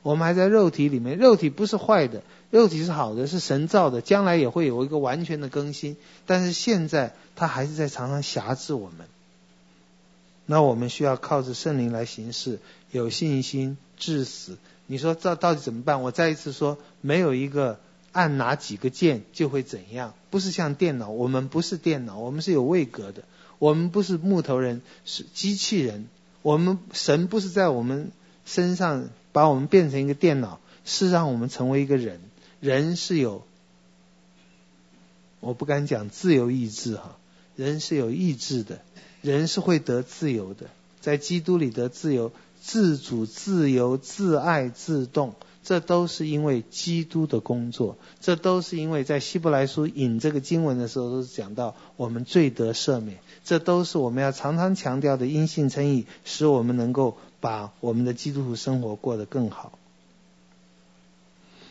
[SPEAKER 1] 我们还在肉体里面，肉体不是坏的，肉体是好的，是神造的，将来也会有一个完全的更新。但是现在它还是在常常辖制我们。那我们需要靠着圣灵来行事，有信心治死。你说这到底怎么办？我再一次说，没有一个。按哪几个键就会怎样？不是像电脑，我们不是电脑，我们是有位格的。我们不是木头人，是机器人。我们神不是在我们身上把我们变成一个电脑，是让我们成为一个人。人是有，我不敢讲自由意志哈，人是有意志的，人是会得自由的，在基督里得自由，自主、自由、自爱、自动。这都是因为基督的工作，这都是因为在希伯来书引这个经文的时候，都是讲到我们罪得赦免，这都是我们要常常强调的因信称义，使我们能够把我们的基督徒生活过得更好。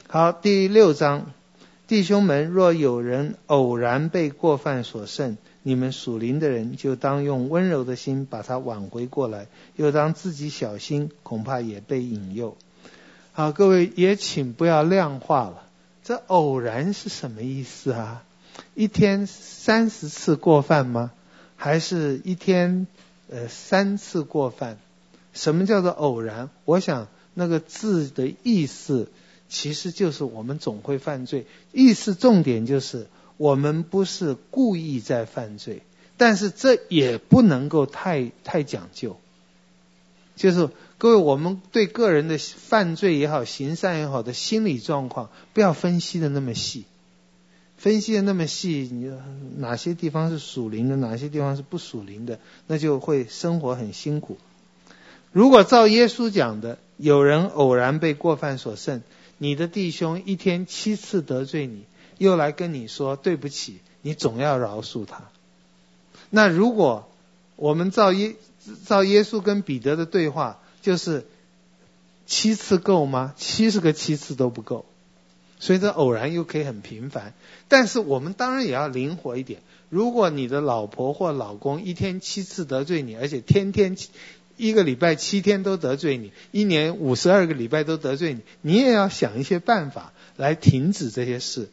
[SPEAKER 1] 好，第六章，弟兄们，若有人偶然被过犯所胜，你们属灵的人就当用温柔的心把他挽回过来，又当自己小心，恐怕也被引诱。好，各位也请不要量化了。这偶然是什么意思啊？一天三十次过犯吗？还是一天呃三次过犯？什么叫做偶然？我想那个字的意思其实就是我们总会犯罪，意思重点就是我们不是故意在犯罪，但是这也不能够太太讲究，就是。各位，我们对个人的犯罪也好、行善也好的心理状况，不要分析的那么细。分析的那么细，你哪些地方是属灵的，哪些地方是不属灵的，那就会生活很辛苦。如果照耶稣讲的，有人偶然被过犯所胜，你的弟兄一天七次得罪你，又来跟你说对不起，你总要饶恕他。那如果我们照耶照耶稣跟彼得的对话，就是七次够吗？七十个七次都不够，所以这偶然又可以很频繁。但是我们当然也要灵活一点。如果你的老婆或老公一天七次得罪你，而且天天一个礼拜七天都得罪你，一年五十二个礼拜都得罪你，你也要想一些办法来停止这些事。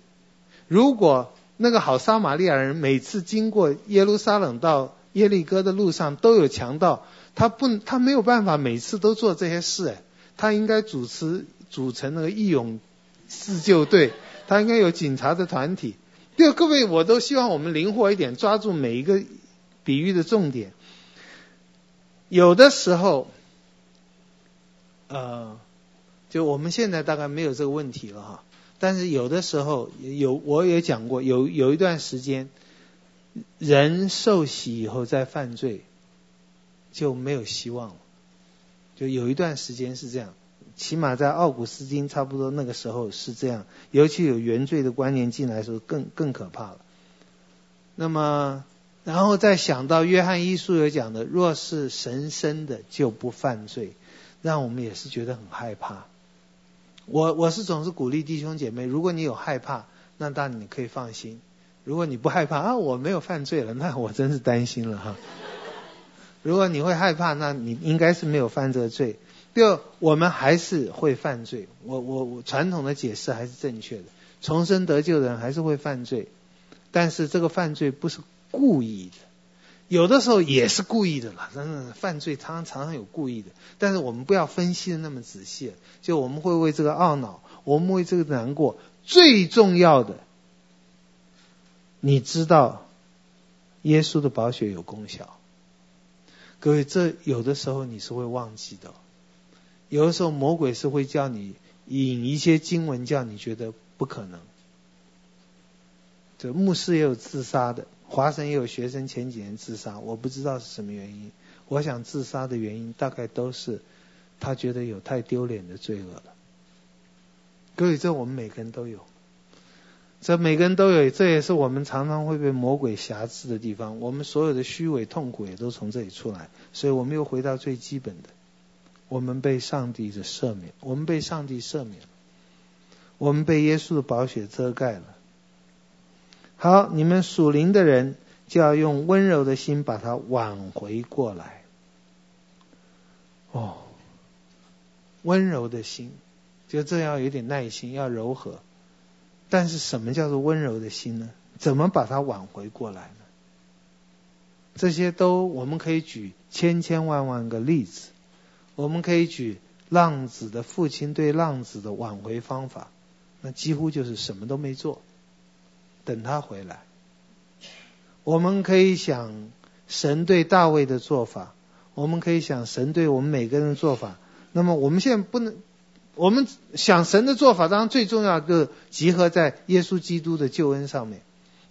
[SPEAKER 1] 如果那个好撒玛利亚人每次经过耶路撒冷到耶利哥的路上都有强盗。他不，他没有办法每次都做这些事哎，他应该主持组成那个义勇自救队，他应该有警察的团体。对，各位，我都希望我们灵活一点，抓住每一个比喻的重点。有的时候，呃，就我们现在大概没有这个问题了哈，但是有的时候有，我也讲过，有有一段时间，人受洗以后再犯罪。就没有希望了，就有一段时间是这样，起码在奥古斯丁差不多那个时候是这样，尤其有原罪的观念进来的时候更更可怕了。那么，然后再想到约翰一书有讲的，若是神生的就不犯罪，让我们也是觉得很害怕。我我是总是鼓励弟兄姐妹，如果你有害怕，那当然你可以放心；如果你不害怕啊，我没有犯罪了，那我真是担心了哈。如果你会害怕，那你应该是没有犯这个罪。第二，我们还是会犯罪。我我我传统的解释还是正确的。重生得救的人还是会犯罪，但是这个犯罪不是故意的，有的时候也是故意的啦。真的犯罪常常常有故意的，但是我们不要分析的那么仔细。就我们会为这个懊恼，我们为这个难过。最重要的，你知道，耶稣的宝血有功效。各位，这有的时候你是会忘记的，有的时候魔鬼是会叫你引一些经文，叫你觉得不可能。这牧师也有自杀的，华神也有学生前几年自杀，我不知道是什么原因。我想自杀的原因大概都是他觉得有太丢脸的罪恶了。各位，这我们每个人都有。这每个人都有，这也是我们常常会被魔鬼挟制的地方。我们所有的虚伪痛苦也都从这里出来，所以我们又回到最基本的：我们被上帝的赦免，我们被上帝赦免，我们被耶稣的宝血遮盖了。好，你们属灵的人就要用温柔的心把它挽回过来。哦，温柔的心，就这样有点耐心，要柔和。但是什么叫做温柔的心呢？怎么把它挽回过来呢？这些都我们可以举千千万万个例子，我们可以举浪子的父亲对浪子的挽回方法，那几乎就是什么都没做，等他回来。我们可以想神对大卫的做法，我们可以想神对我们每个人的做法。那么我们现在不能。我们想神的做法，当然最重要的集合在耶稣基督的救恩上面。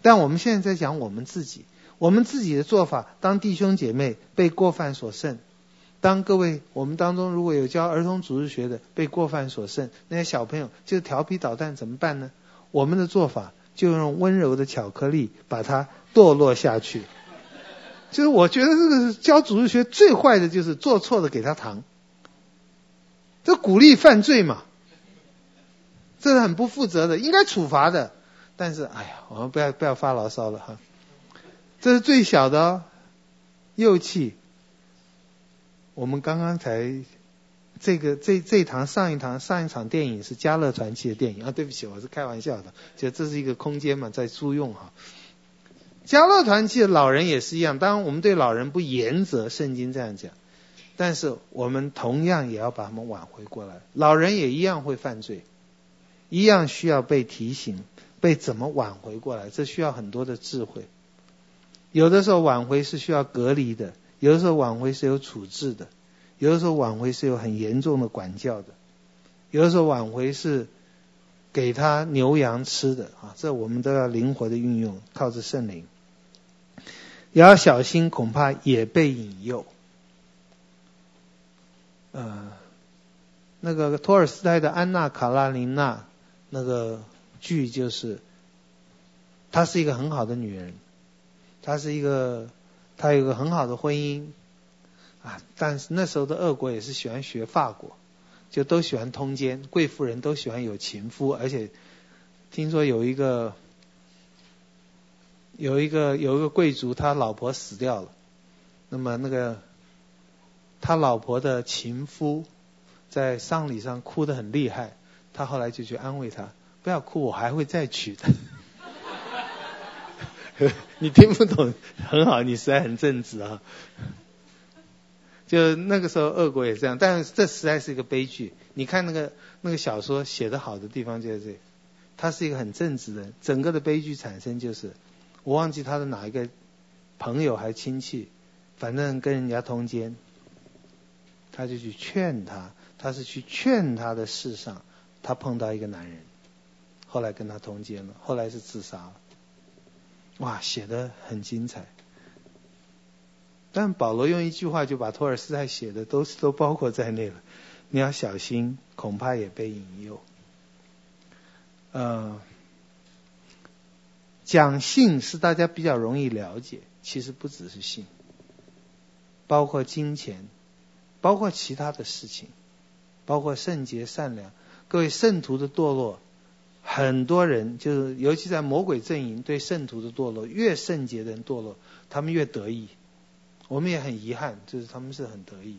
[SPEAKER 1] 但我们现在在讲我们自己，我们自己的做法，当弟兄姐妹被过犯所胜，当各位我们当中如果有教儿童主日学的被过犯所胜，那些小朋友就调皮捣蛋怎么办呢？我们的做法就用温柔的巧克力把它堕落下去。就是我觉得这个教主日学最坏的就是做错的给他糖。这鼓励犯罪嘛，这是很不负责的，应该处罚的。但是，哎呀，我们不要不要发牢骚了哈。这是最小的，幼气。我们刚刚才这个这这一堂上一堂上一场电影是《嘉乐传奇》的电影啊，对不起，我是开玩笑的，就这是一个空间嘛，在租用哈。《嘉乐传奇》的老人也是一样，当然我们对老人不严责，圣经这样讲，但是我们同样也要把他们挽回过来。老人也一样会犯罪，一样需要被提醒，被怎么挽回过来，这需要很多的智慧。有的时候挽回是需要隔离的。有的时候挽回是有处置的，有的时候挽回是有很严重的管教的，有的时候挽回是给他牛羊吃的啊，这我们都要灵活的运用，靠着圣灵，也要小心，恐怕也被引诱。呃，那个托尔斯泰的《安娜·卡拉尼娜》那个剧就是，她是一个很好的女人，她是一个。她有个很好的婚姻，啊，但是那时候的俄国也是喜欢学法国，就都喜欢通奸，贵妇人都喜欢有情夫，而且听说有一个有一个有一个贵族，他老婆死掉了，那么那个他老婆的情夫在丧礼上哭得很厉害，他后来就去安慰他，不要哭，我还会再娶的。你听不懂，很好，你实在很正直啊。就那个时候，俄国也这样，但是这实在是一个悲剧。你看那个那个小说写得好的地方就在这里，他是一个很正直的人。整个的悲剧产生就是，我忘记他的哪一个朋友还亲戚，反正跟人家通奸，他就去劝他，他是去劝他的事上，他碰到一个男人，后来跟他通奸了，后来是自杀了。哇，写得很精彩。但保罗用一句话就把托尔斯泰写的都是都包括在内了。你要小心，恐怕也被引诱。呃，讲性是大家比较容易了解，其实不只是性，包括金钱，包括其他的事情，包括圣洁善良。各位圣徒的堕落。很多人就是，尤其在魔鬼阵营对圣徒的堕落，越圣洁的人堕落，他们越得意。我们也很遗憾，就是他们是很得意。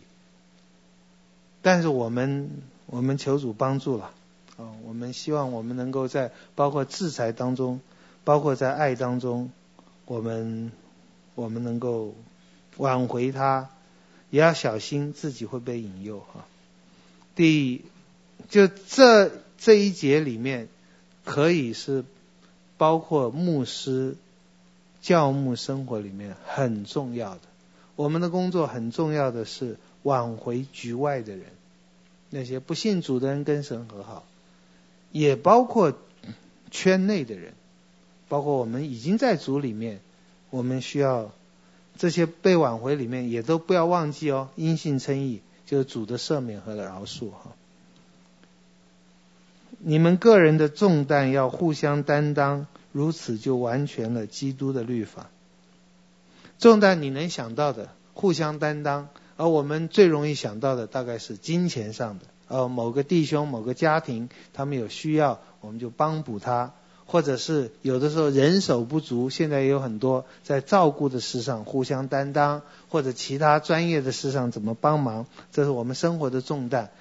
[SPEAKER 1] 但是我们，我们求主帮助了啊！我们希望我们能够在包括制裁当中，包括在爱当中，我们我们能够挽回他，也要小心自己会被引诱哈。第，就这这一节里面。可以是包括牧师教牧生活里面很重要的。我们的工作很重要的是挽回局外的人，那些不信主的人跟神和好，也包括圈内的人，包括我们已经在主里面，我们需要这些被挽回里面也都不要忘记哦，因信称义就是主的赦免和饶恕哈。你们个人的重担要互相担当，如此就完全了基督的律法。重担你能想到的，互相担当。而我们最容易想到的，大概是金钱上的。呃，某个弟兄、某个家庭，他们有需要，我们就帮补他；或者是有的时候人手不足，现在也有很多在照顾的事上互相担当，或者其他专业的事上怎么帮忙，这是我们生活的重担。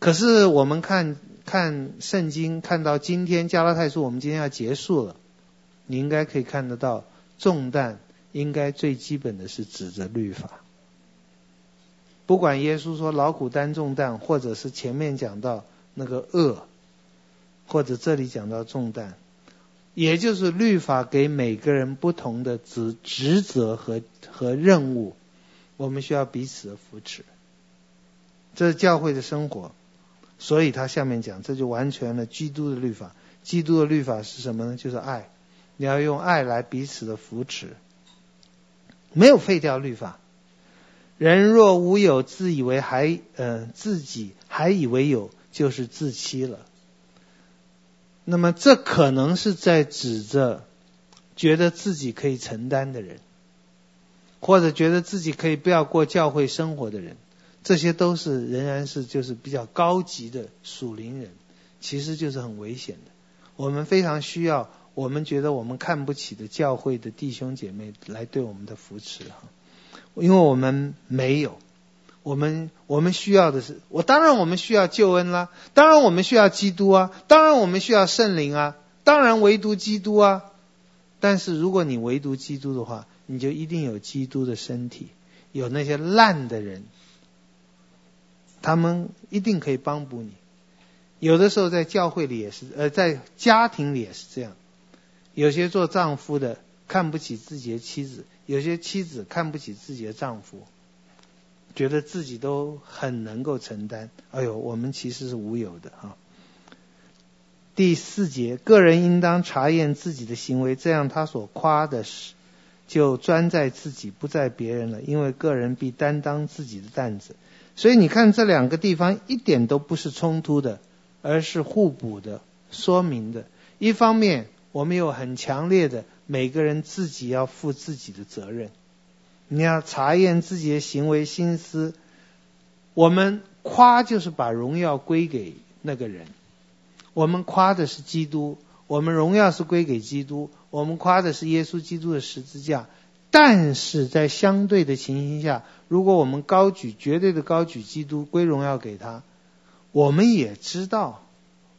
[SPEAKER 1] 可是我们看。看圣经，看到今天加拉太书，我们今天要结束了。你应该可以看得到，重担应该最基本的是指着律法。不管耶稣说劳苦担重担，或者是前面讲到那个恶，或者这里讲到重担，也就是律法给每个人不同的职职责和和任务，我们需要彼此的扶持。这是教会的生活。所以他下面讲，这就完全了基督的律法。基督的律法是什么呢？就是爱。你要用爱来彼此的扶持，没有废掉律法。人若无有，自以为还呃自己还以为有，就是自欺了。那么这可能是在指着觉得自己可以承担的人，或者觉得自己可以不要过教会生活的人。这些都是仍然是就是比较高级的属灵人，其实就是很危险的。我们非常需要我们觉得我们看不起的教会的弟兄姐妹来对我们的扶持哈，因为我们没有，我们我们需要的是，我当然我们需要救恩啦，当然我们需要基督啊，当然我们需要圣灵啊，当然唯独基督啊。但是如果你唯独基督的话，你就一定有基督的身体，有那些烂的人，他们一定可以帮补你。有的时候在教会里也是，呃，在家庭里也是这样。有些做丈夫的看不起自己的妻子，有些妻子看不起自己的丈夫，觉得自己都很能够承担。哎呦，我们其实是无有的哈。第四节，个人应当查验自己的行为，这样他所夸的是就专在自己，不在别人了。因为个人必担当自己的担子。所以你看这两个地方一点都不是冲突的。而是互补的、说明的。一方面，我们有很强烈的每个人自己要负自己的责任。你要查验自己的行为、心思。我们夸就是把荣耀归给那个人。我们夸的是基督，我们荣耀是归给基督。我们夸的是耶稣基督的十字架。但是在相对的情形下，如果我们高举绝对的高举基督，归荣耀给他。我们也知道，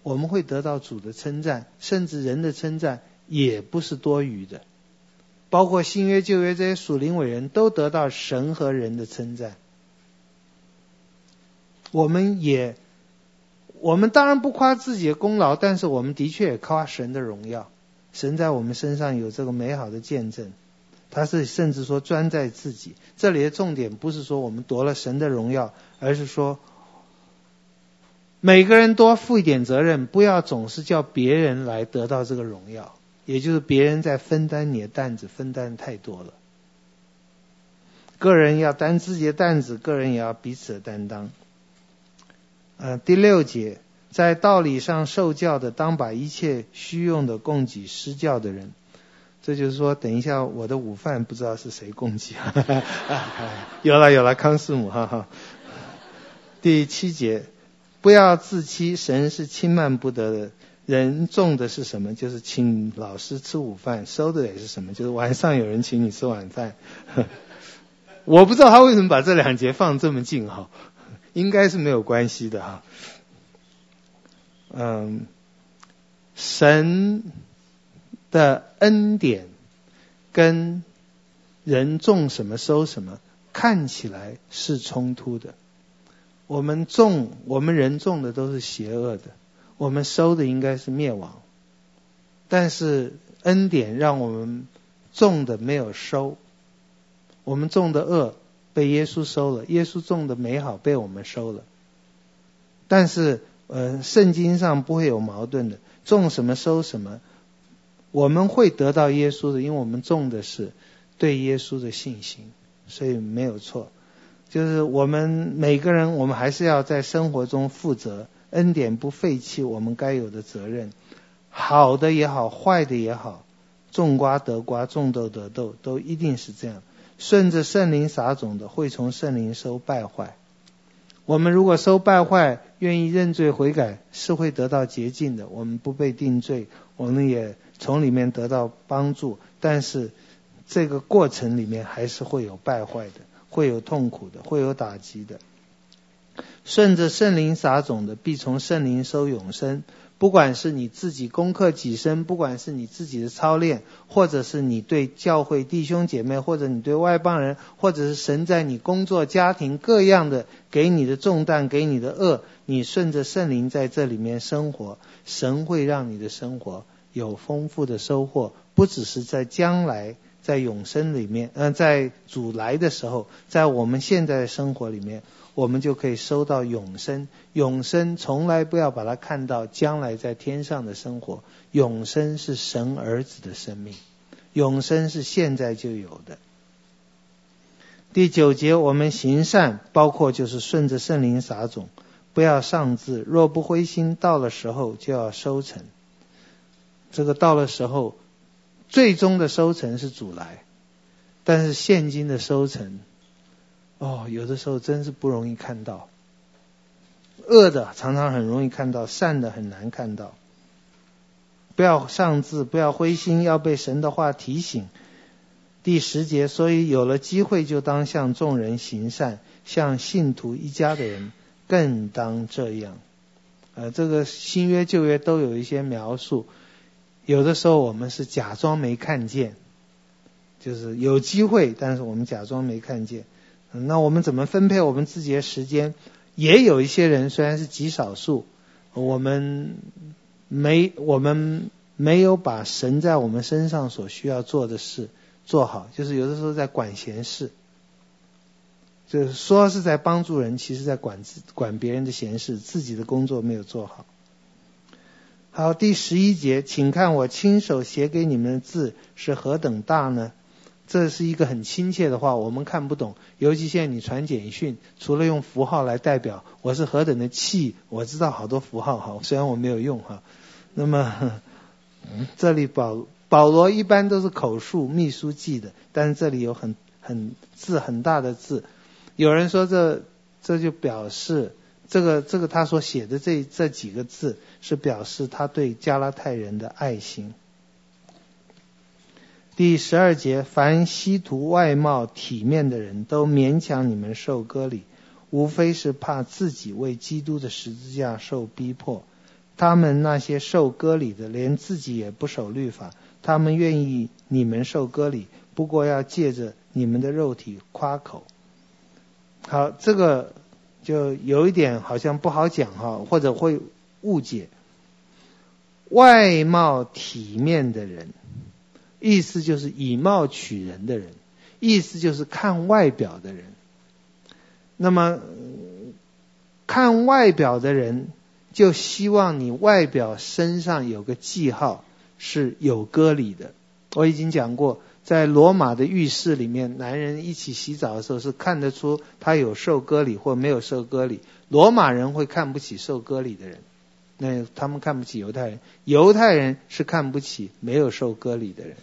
[SPEAKER 1] 我们会得到主的称赞，甚至人的称赞也不是多余的。包括新约旧约这些属灵伟人都得到神和人的称赞。我们也，我们当然不夸自己的功劳，但是我们的确也夸神的荣耀。神在我们身上有这个美好的见证，他是甚至说专在自己。这里的重点不是说我们夺了神的荣耀，而是说。每个人多负一点责任，不要总是叫别人来得到这个荣耀，也就是别人在分担你的担子，分担太多了。个人要担自己的担子，个人也要彼此的担当。呃，第六节，在道理上受教的，当把一切虚用的供给施教的人。这就是说，等一下我的午饭不知道是谁供给啊？有了有了，康师母哈哈。第七节。不要自欺，神是轻慢不得的。人种的是什么？就是请老师吃午饭，收的也是什么？就是晚上有人请你吃晚饭。我不知道他为什么把这两节放这么近哈，应该是没有关系的哈。嗯，神的恩典跟人种什么收什么，看起来是冲突的。我们种，我们人种的都是邪恶的，我们收的应该是灭亡。但是恩典让我们种的没有收，我们种的恶被耶稣收了，耶稣种的美好被我们收了。但是，呃，圣经上不会有矛盾的，种什么收什么，我们会得到耶稣的，因为我们种的是对耶稣的信心，所以没有错。就是我们每个人，我们还是要在生活中负责，恩典不废弃我们该有的责任，好的也好，坏的也好，种瓜得瓜，种豆得豆，都一定是这样。顺着圣灵撒种的，会从圣灵收败坏。我们如果收败坏，愿意认罪悔改，是会得到洁净的。我们不被定罪，我们也从里面得到帮助。但是这个过程里面还是会有败坏的。会有痛苦的，会有打击的。顺着圣灵撒种的，必从圣灵收永生。不管是你自己攻克己身，不管是你自己的操练，或者是你对教会弟兄姐妹，或者你对外邦人，或者是神在你工作、家庭各样的给你的重担、给你的恶，你顺着圣灵在这里面生活，神会让你的生活有丰富的收获，不只是在将来。在永生里面，嗯、在主来的时候，在我们现在的生活里面，我们就可以收到永生。永生从来不要把它看到将来在天上的生活，永生是神儿子的生命，永生是现在就有的。第九节，我们行善，包括就是顺着圣灵撒种，不要丧志，若不灰心，到了时候就要收成。这个到了时候。最终的收成是主来，但是现今的收成，哦，有的时候真是不容易看到。恶的常常很容易看到，善的很难看到。不要丧志，不要灰心，要被神的话提醒。第十节，所以有了机会就当向众人行善，向信徒一家的人更当这样。呃，这个新约旧约都有一些描述，有的时候我们是假装没看见，就是有机会，但是我们假装没看见。那我们怎么分配我们自己的时间？也有一些人虽然是极少数，我们没我们没有把神在我们身上所需要做的事。做好，就是有的时候在管闲事，就是说是在帮助人，其实在管自管别人的闲事，自己的工作没有做好。好，第十一节，请看我亲手写给你们的字是何等大呢？这是一个很亲切的话，我们看不懂。尤其现在你传简讯，除了用符号来代表我是何等的气，我知道好多符号哈，虽然我没有用哈。那么这里保。保罗一般都是口述秘书记的，但是这里有很很字很大的字，有人说这这就表示这个这个他所写的这这几个字是表示他对加拉太人的爱心。第十二节，凡希图外貌体面的人都勉强你们受割礼，无非是怕自己为基督的十字架受逼迫。他们那些受割礼的，连自己也不守律法。他们愿意你们受割礼，不过要借着你们的肉体夸口。好，这个就有一点好像不好讲哈，或者会误解。外貌体面的人，意思就是以貌取人的人，意思就是看外表的人。那么看外表的人，就希望你外表身上有个记号。是有割礼的。我已经讲过，在罗马的浴室里面，男人一起洗澡的时候是看得出他有受割礼或没有受割礼。罗马人会看不起受割礼的人，那他们看不起犹太人。犹太人是看不起没有受割礼的人。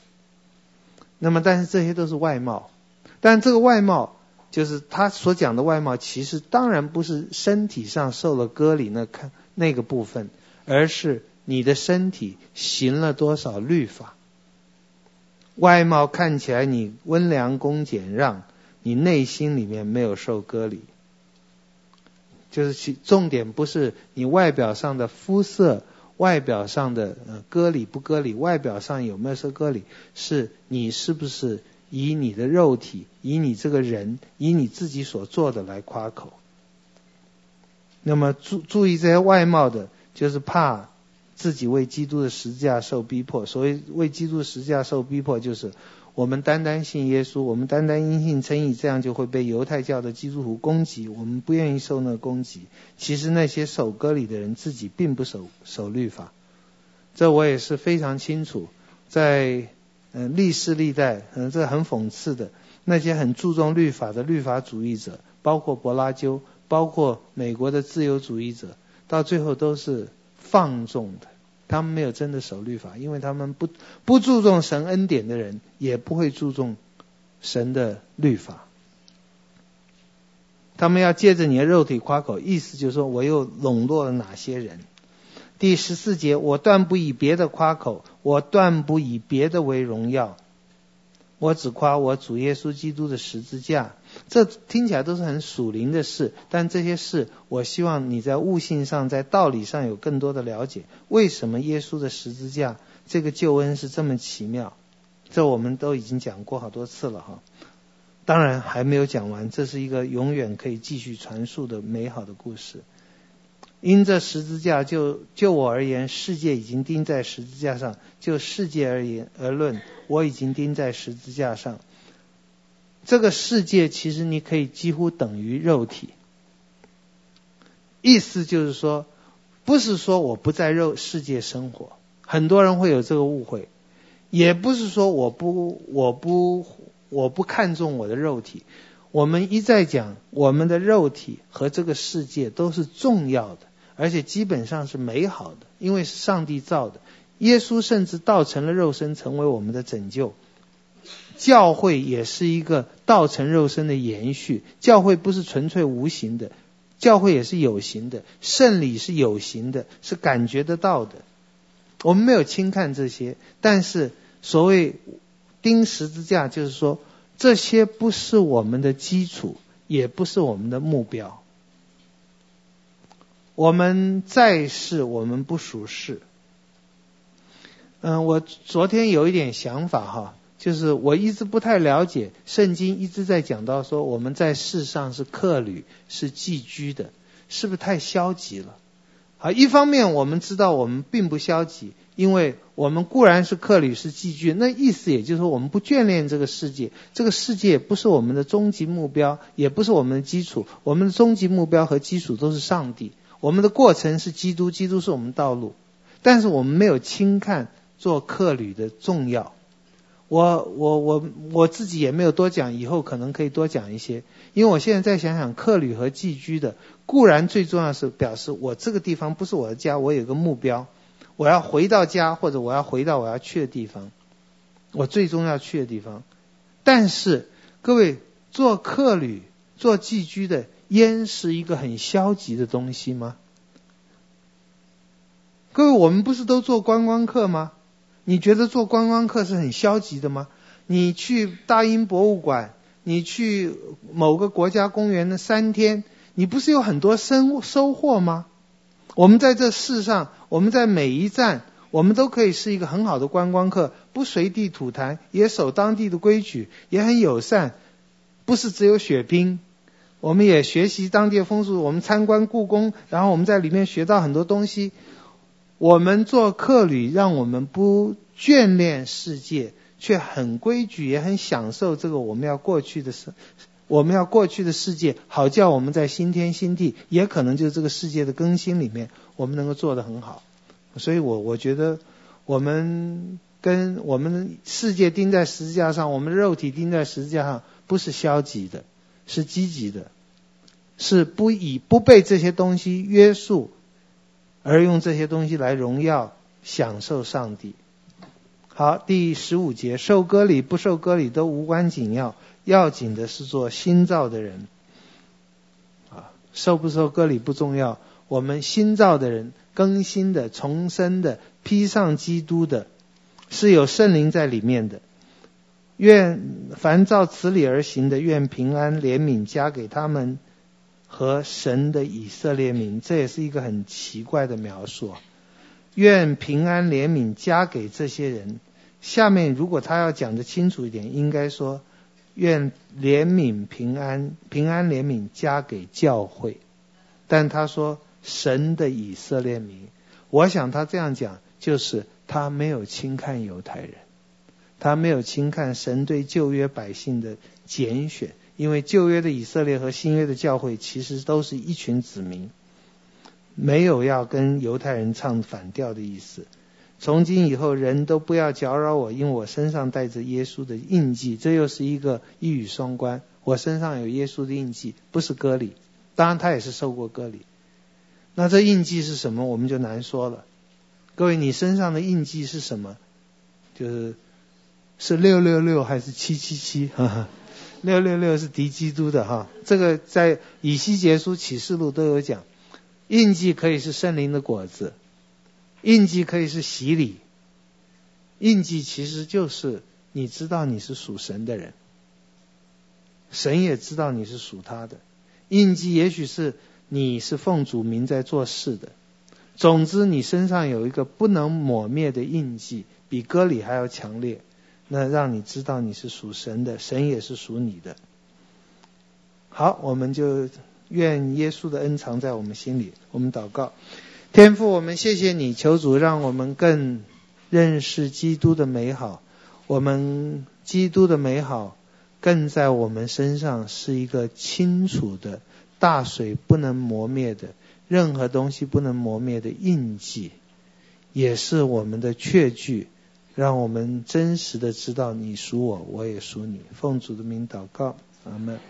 [SPEAKER 1] 那么，但是这些都是外貌，但这个外貌就是他所讲的外貌，其实当然不是身体上受了割礼那看那个部分，而是。你的身体行了多少律法？外貌看起来你温良恭俭让，你内心里面没有受割礼。就是其重点不是你外表上的肤色，外表上的呃割礼不割礼，外表上有没有受割礼，是你是不是以你的肉体，以你这个人，以你自己所做的来夸口。那么注注意这些外貌的，就是怕。自己为基督的十字架受逼迫，所谓为基督十字架受逼迫，就是我们单单信耶稣，我们单单因信称义，这样就会被犹太教的基督徒攻击。我们不愿意受那攻击。其实那些守割礼的人自己并不守守律法，这我也是非常清楚。在嗯历世历代，嗯这很讽刺的，那些很注重律法的律法主义者，包括柏拉修，包括美国的自由主义者，到最后都是放纵的。他们没有真的守律法，因为他们不不注重神恩典的人，也不会注重神的律法。他们要借着你的肉体夸口，意思就是说我又笼络了哪些人。第十四节，我断不以别的夸口，我断不以别的为荣耀。我只夸我主耶稣基督的十字架，这听起来都是很属灵的事，但这些事，我希望你在悟性上，在道理上有更多的了解。为什么耶稣的十字架这个救恩是这么奇妙？这我们都已经讲过好多次了哈，当然还没有讲完，这是一个永远可以继续传述的美好的故事。因这十字架就就我而言，世界已经钉在十字架上；就世界而言而论，我已经钉在十字架上。这个世界其实你可以几乎等于肉体，意思就是说，不是说我不在肉世界生活，很多人会有这个误会；也不是说我不我不我不看重我的肉体。我们一再讲，我们的肉体和这个世界都是重要的。而且基本上是美好的，因为是上帝造的。耶稣甚至道成了肉身，成为我们的拯救。教会也是一个道成肉身的延续。教会不是纯粹无形的，教会也是有形的。圣礼是有形的，是感觉得到的。我们没有轻看这些，但是所谓钉十字架，就是说这些不是我们的基础，也不是我们的目标。我们在世，我们不属世。嗯，我昨天有一点想法哈，就是我一直不太了解圣经，一直在讲到说我们在世上是客旅，是寄居的，是不是太消极了？好，一方面我们知道我们并不消极，因为我们固然是客旅，是寄居，那意思也就是说我们不眷恋这个世界，这个世界不是我们的终极目标，也不是我们的基础，我们的终极目标和基础都是上帝，我们的过程是基督，基督是我们道路，但是我们没有轻看。做客旅的重要，我我我我自己也没有多讲，以后可能可以多讲一些。因为我现在再想想，客旅和寄居的固然最重要是表示我这个地方不是我的家，我有个目标，我要回到家或者我要回到我要去的地方，我最终要去的地方。但是各位做客旅、做寄居的，烟是一个很消极的东西吗？各位，我们不是都做观光客吗？你觉得做观光客是很消极的吗？你去大英博物馆，你去某个国家公园的三天，你不是有很多收收获吗？我们在这世上，我们在每一站，我们都可以是一个很好的观光客，不随地吐痰，也守当地的规矩，也很友善，不是只有血拼，我们也学习当地的风俗，我们参观故宫，然后我们在里面学到很多东西。我们做客旅，让我们不眷恋世界，却很规矩，也很享受这个我们要过去的世，我们要过去的世界，好叫我们在新天新地，也可能就是这个世界的更新里面，我们能够做得很好。所以我我觉得，我们跟我们世界钉在十字架上，我们的肉体钉在十字架上，不是消极的，是积极的，是不以不被这些东西约束。而用这些东西来荣耀、享受上帝。好，第十五节，受割礼不受割礼都无关紧要，要紧的是做新造的人。啊，受不受割礼不重要，我们新造的人、更新的、重生的、披上基督的，是有圣灵在里面的。愿凡照此理而行的，愿平安怜悯加给他们。和神的以色列民，这也是一个很奇怪的描述。愿平安怜悯加给这些人。下面如果他要讲得清楚一点，应该说愿怜悯平安平安怜悯加给教会。但他说神的以色列民，我想他这样讲就是他没有轻看犹太人，他没有轻看神对旧约百姓的拣选。因为旧约的以色列和新约的教会其实都是一群子民，没有要跟犹太人唱反调的意思。从今以后，人都不要搅扰我，因为我身上带着耶稣的印记。这又是一个一语双关。我身上有耶稣的印记，不是割礼。当然，他也是受过割礼。那这印记是什么？我们就难说了。各位，你身上的印记是什么？就是是六六六还是七七七？哈哈。六六六是敌基督的哈，这个在以西结书、启示录都有讲。印记可以是圣灵的果子，印记可以是洗礼，印记其实就是你知道你是属神的人，神也知道你是属他的。印记也许是你是奉主名在做事的，总之你身上有一个不能抹灭的印记，比割礼还要强烈。那让你知道你是属神的，神也是属你的。好，我们就愿耶稣的恩藏在我们心里。我们祷告，天父，我们谢谢你，求主让我们更认识基督的美好。我们基督的美好更在我们身上是一个清楚的、大水不能磨灭的、任何东西不能磨灭的印记，也是我们的确据。让我们真实的知道你属我，我也属你。奉主的名祷告，阿门。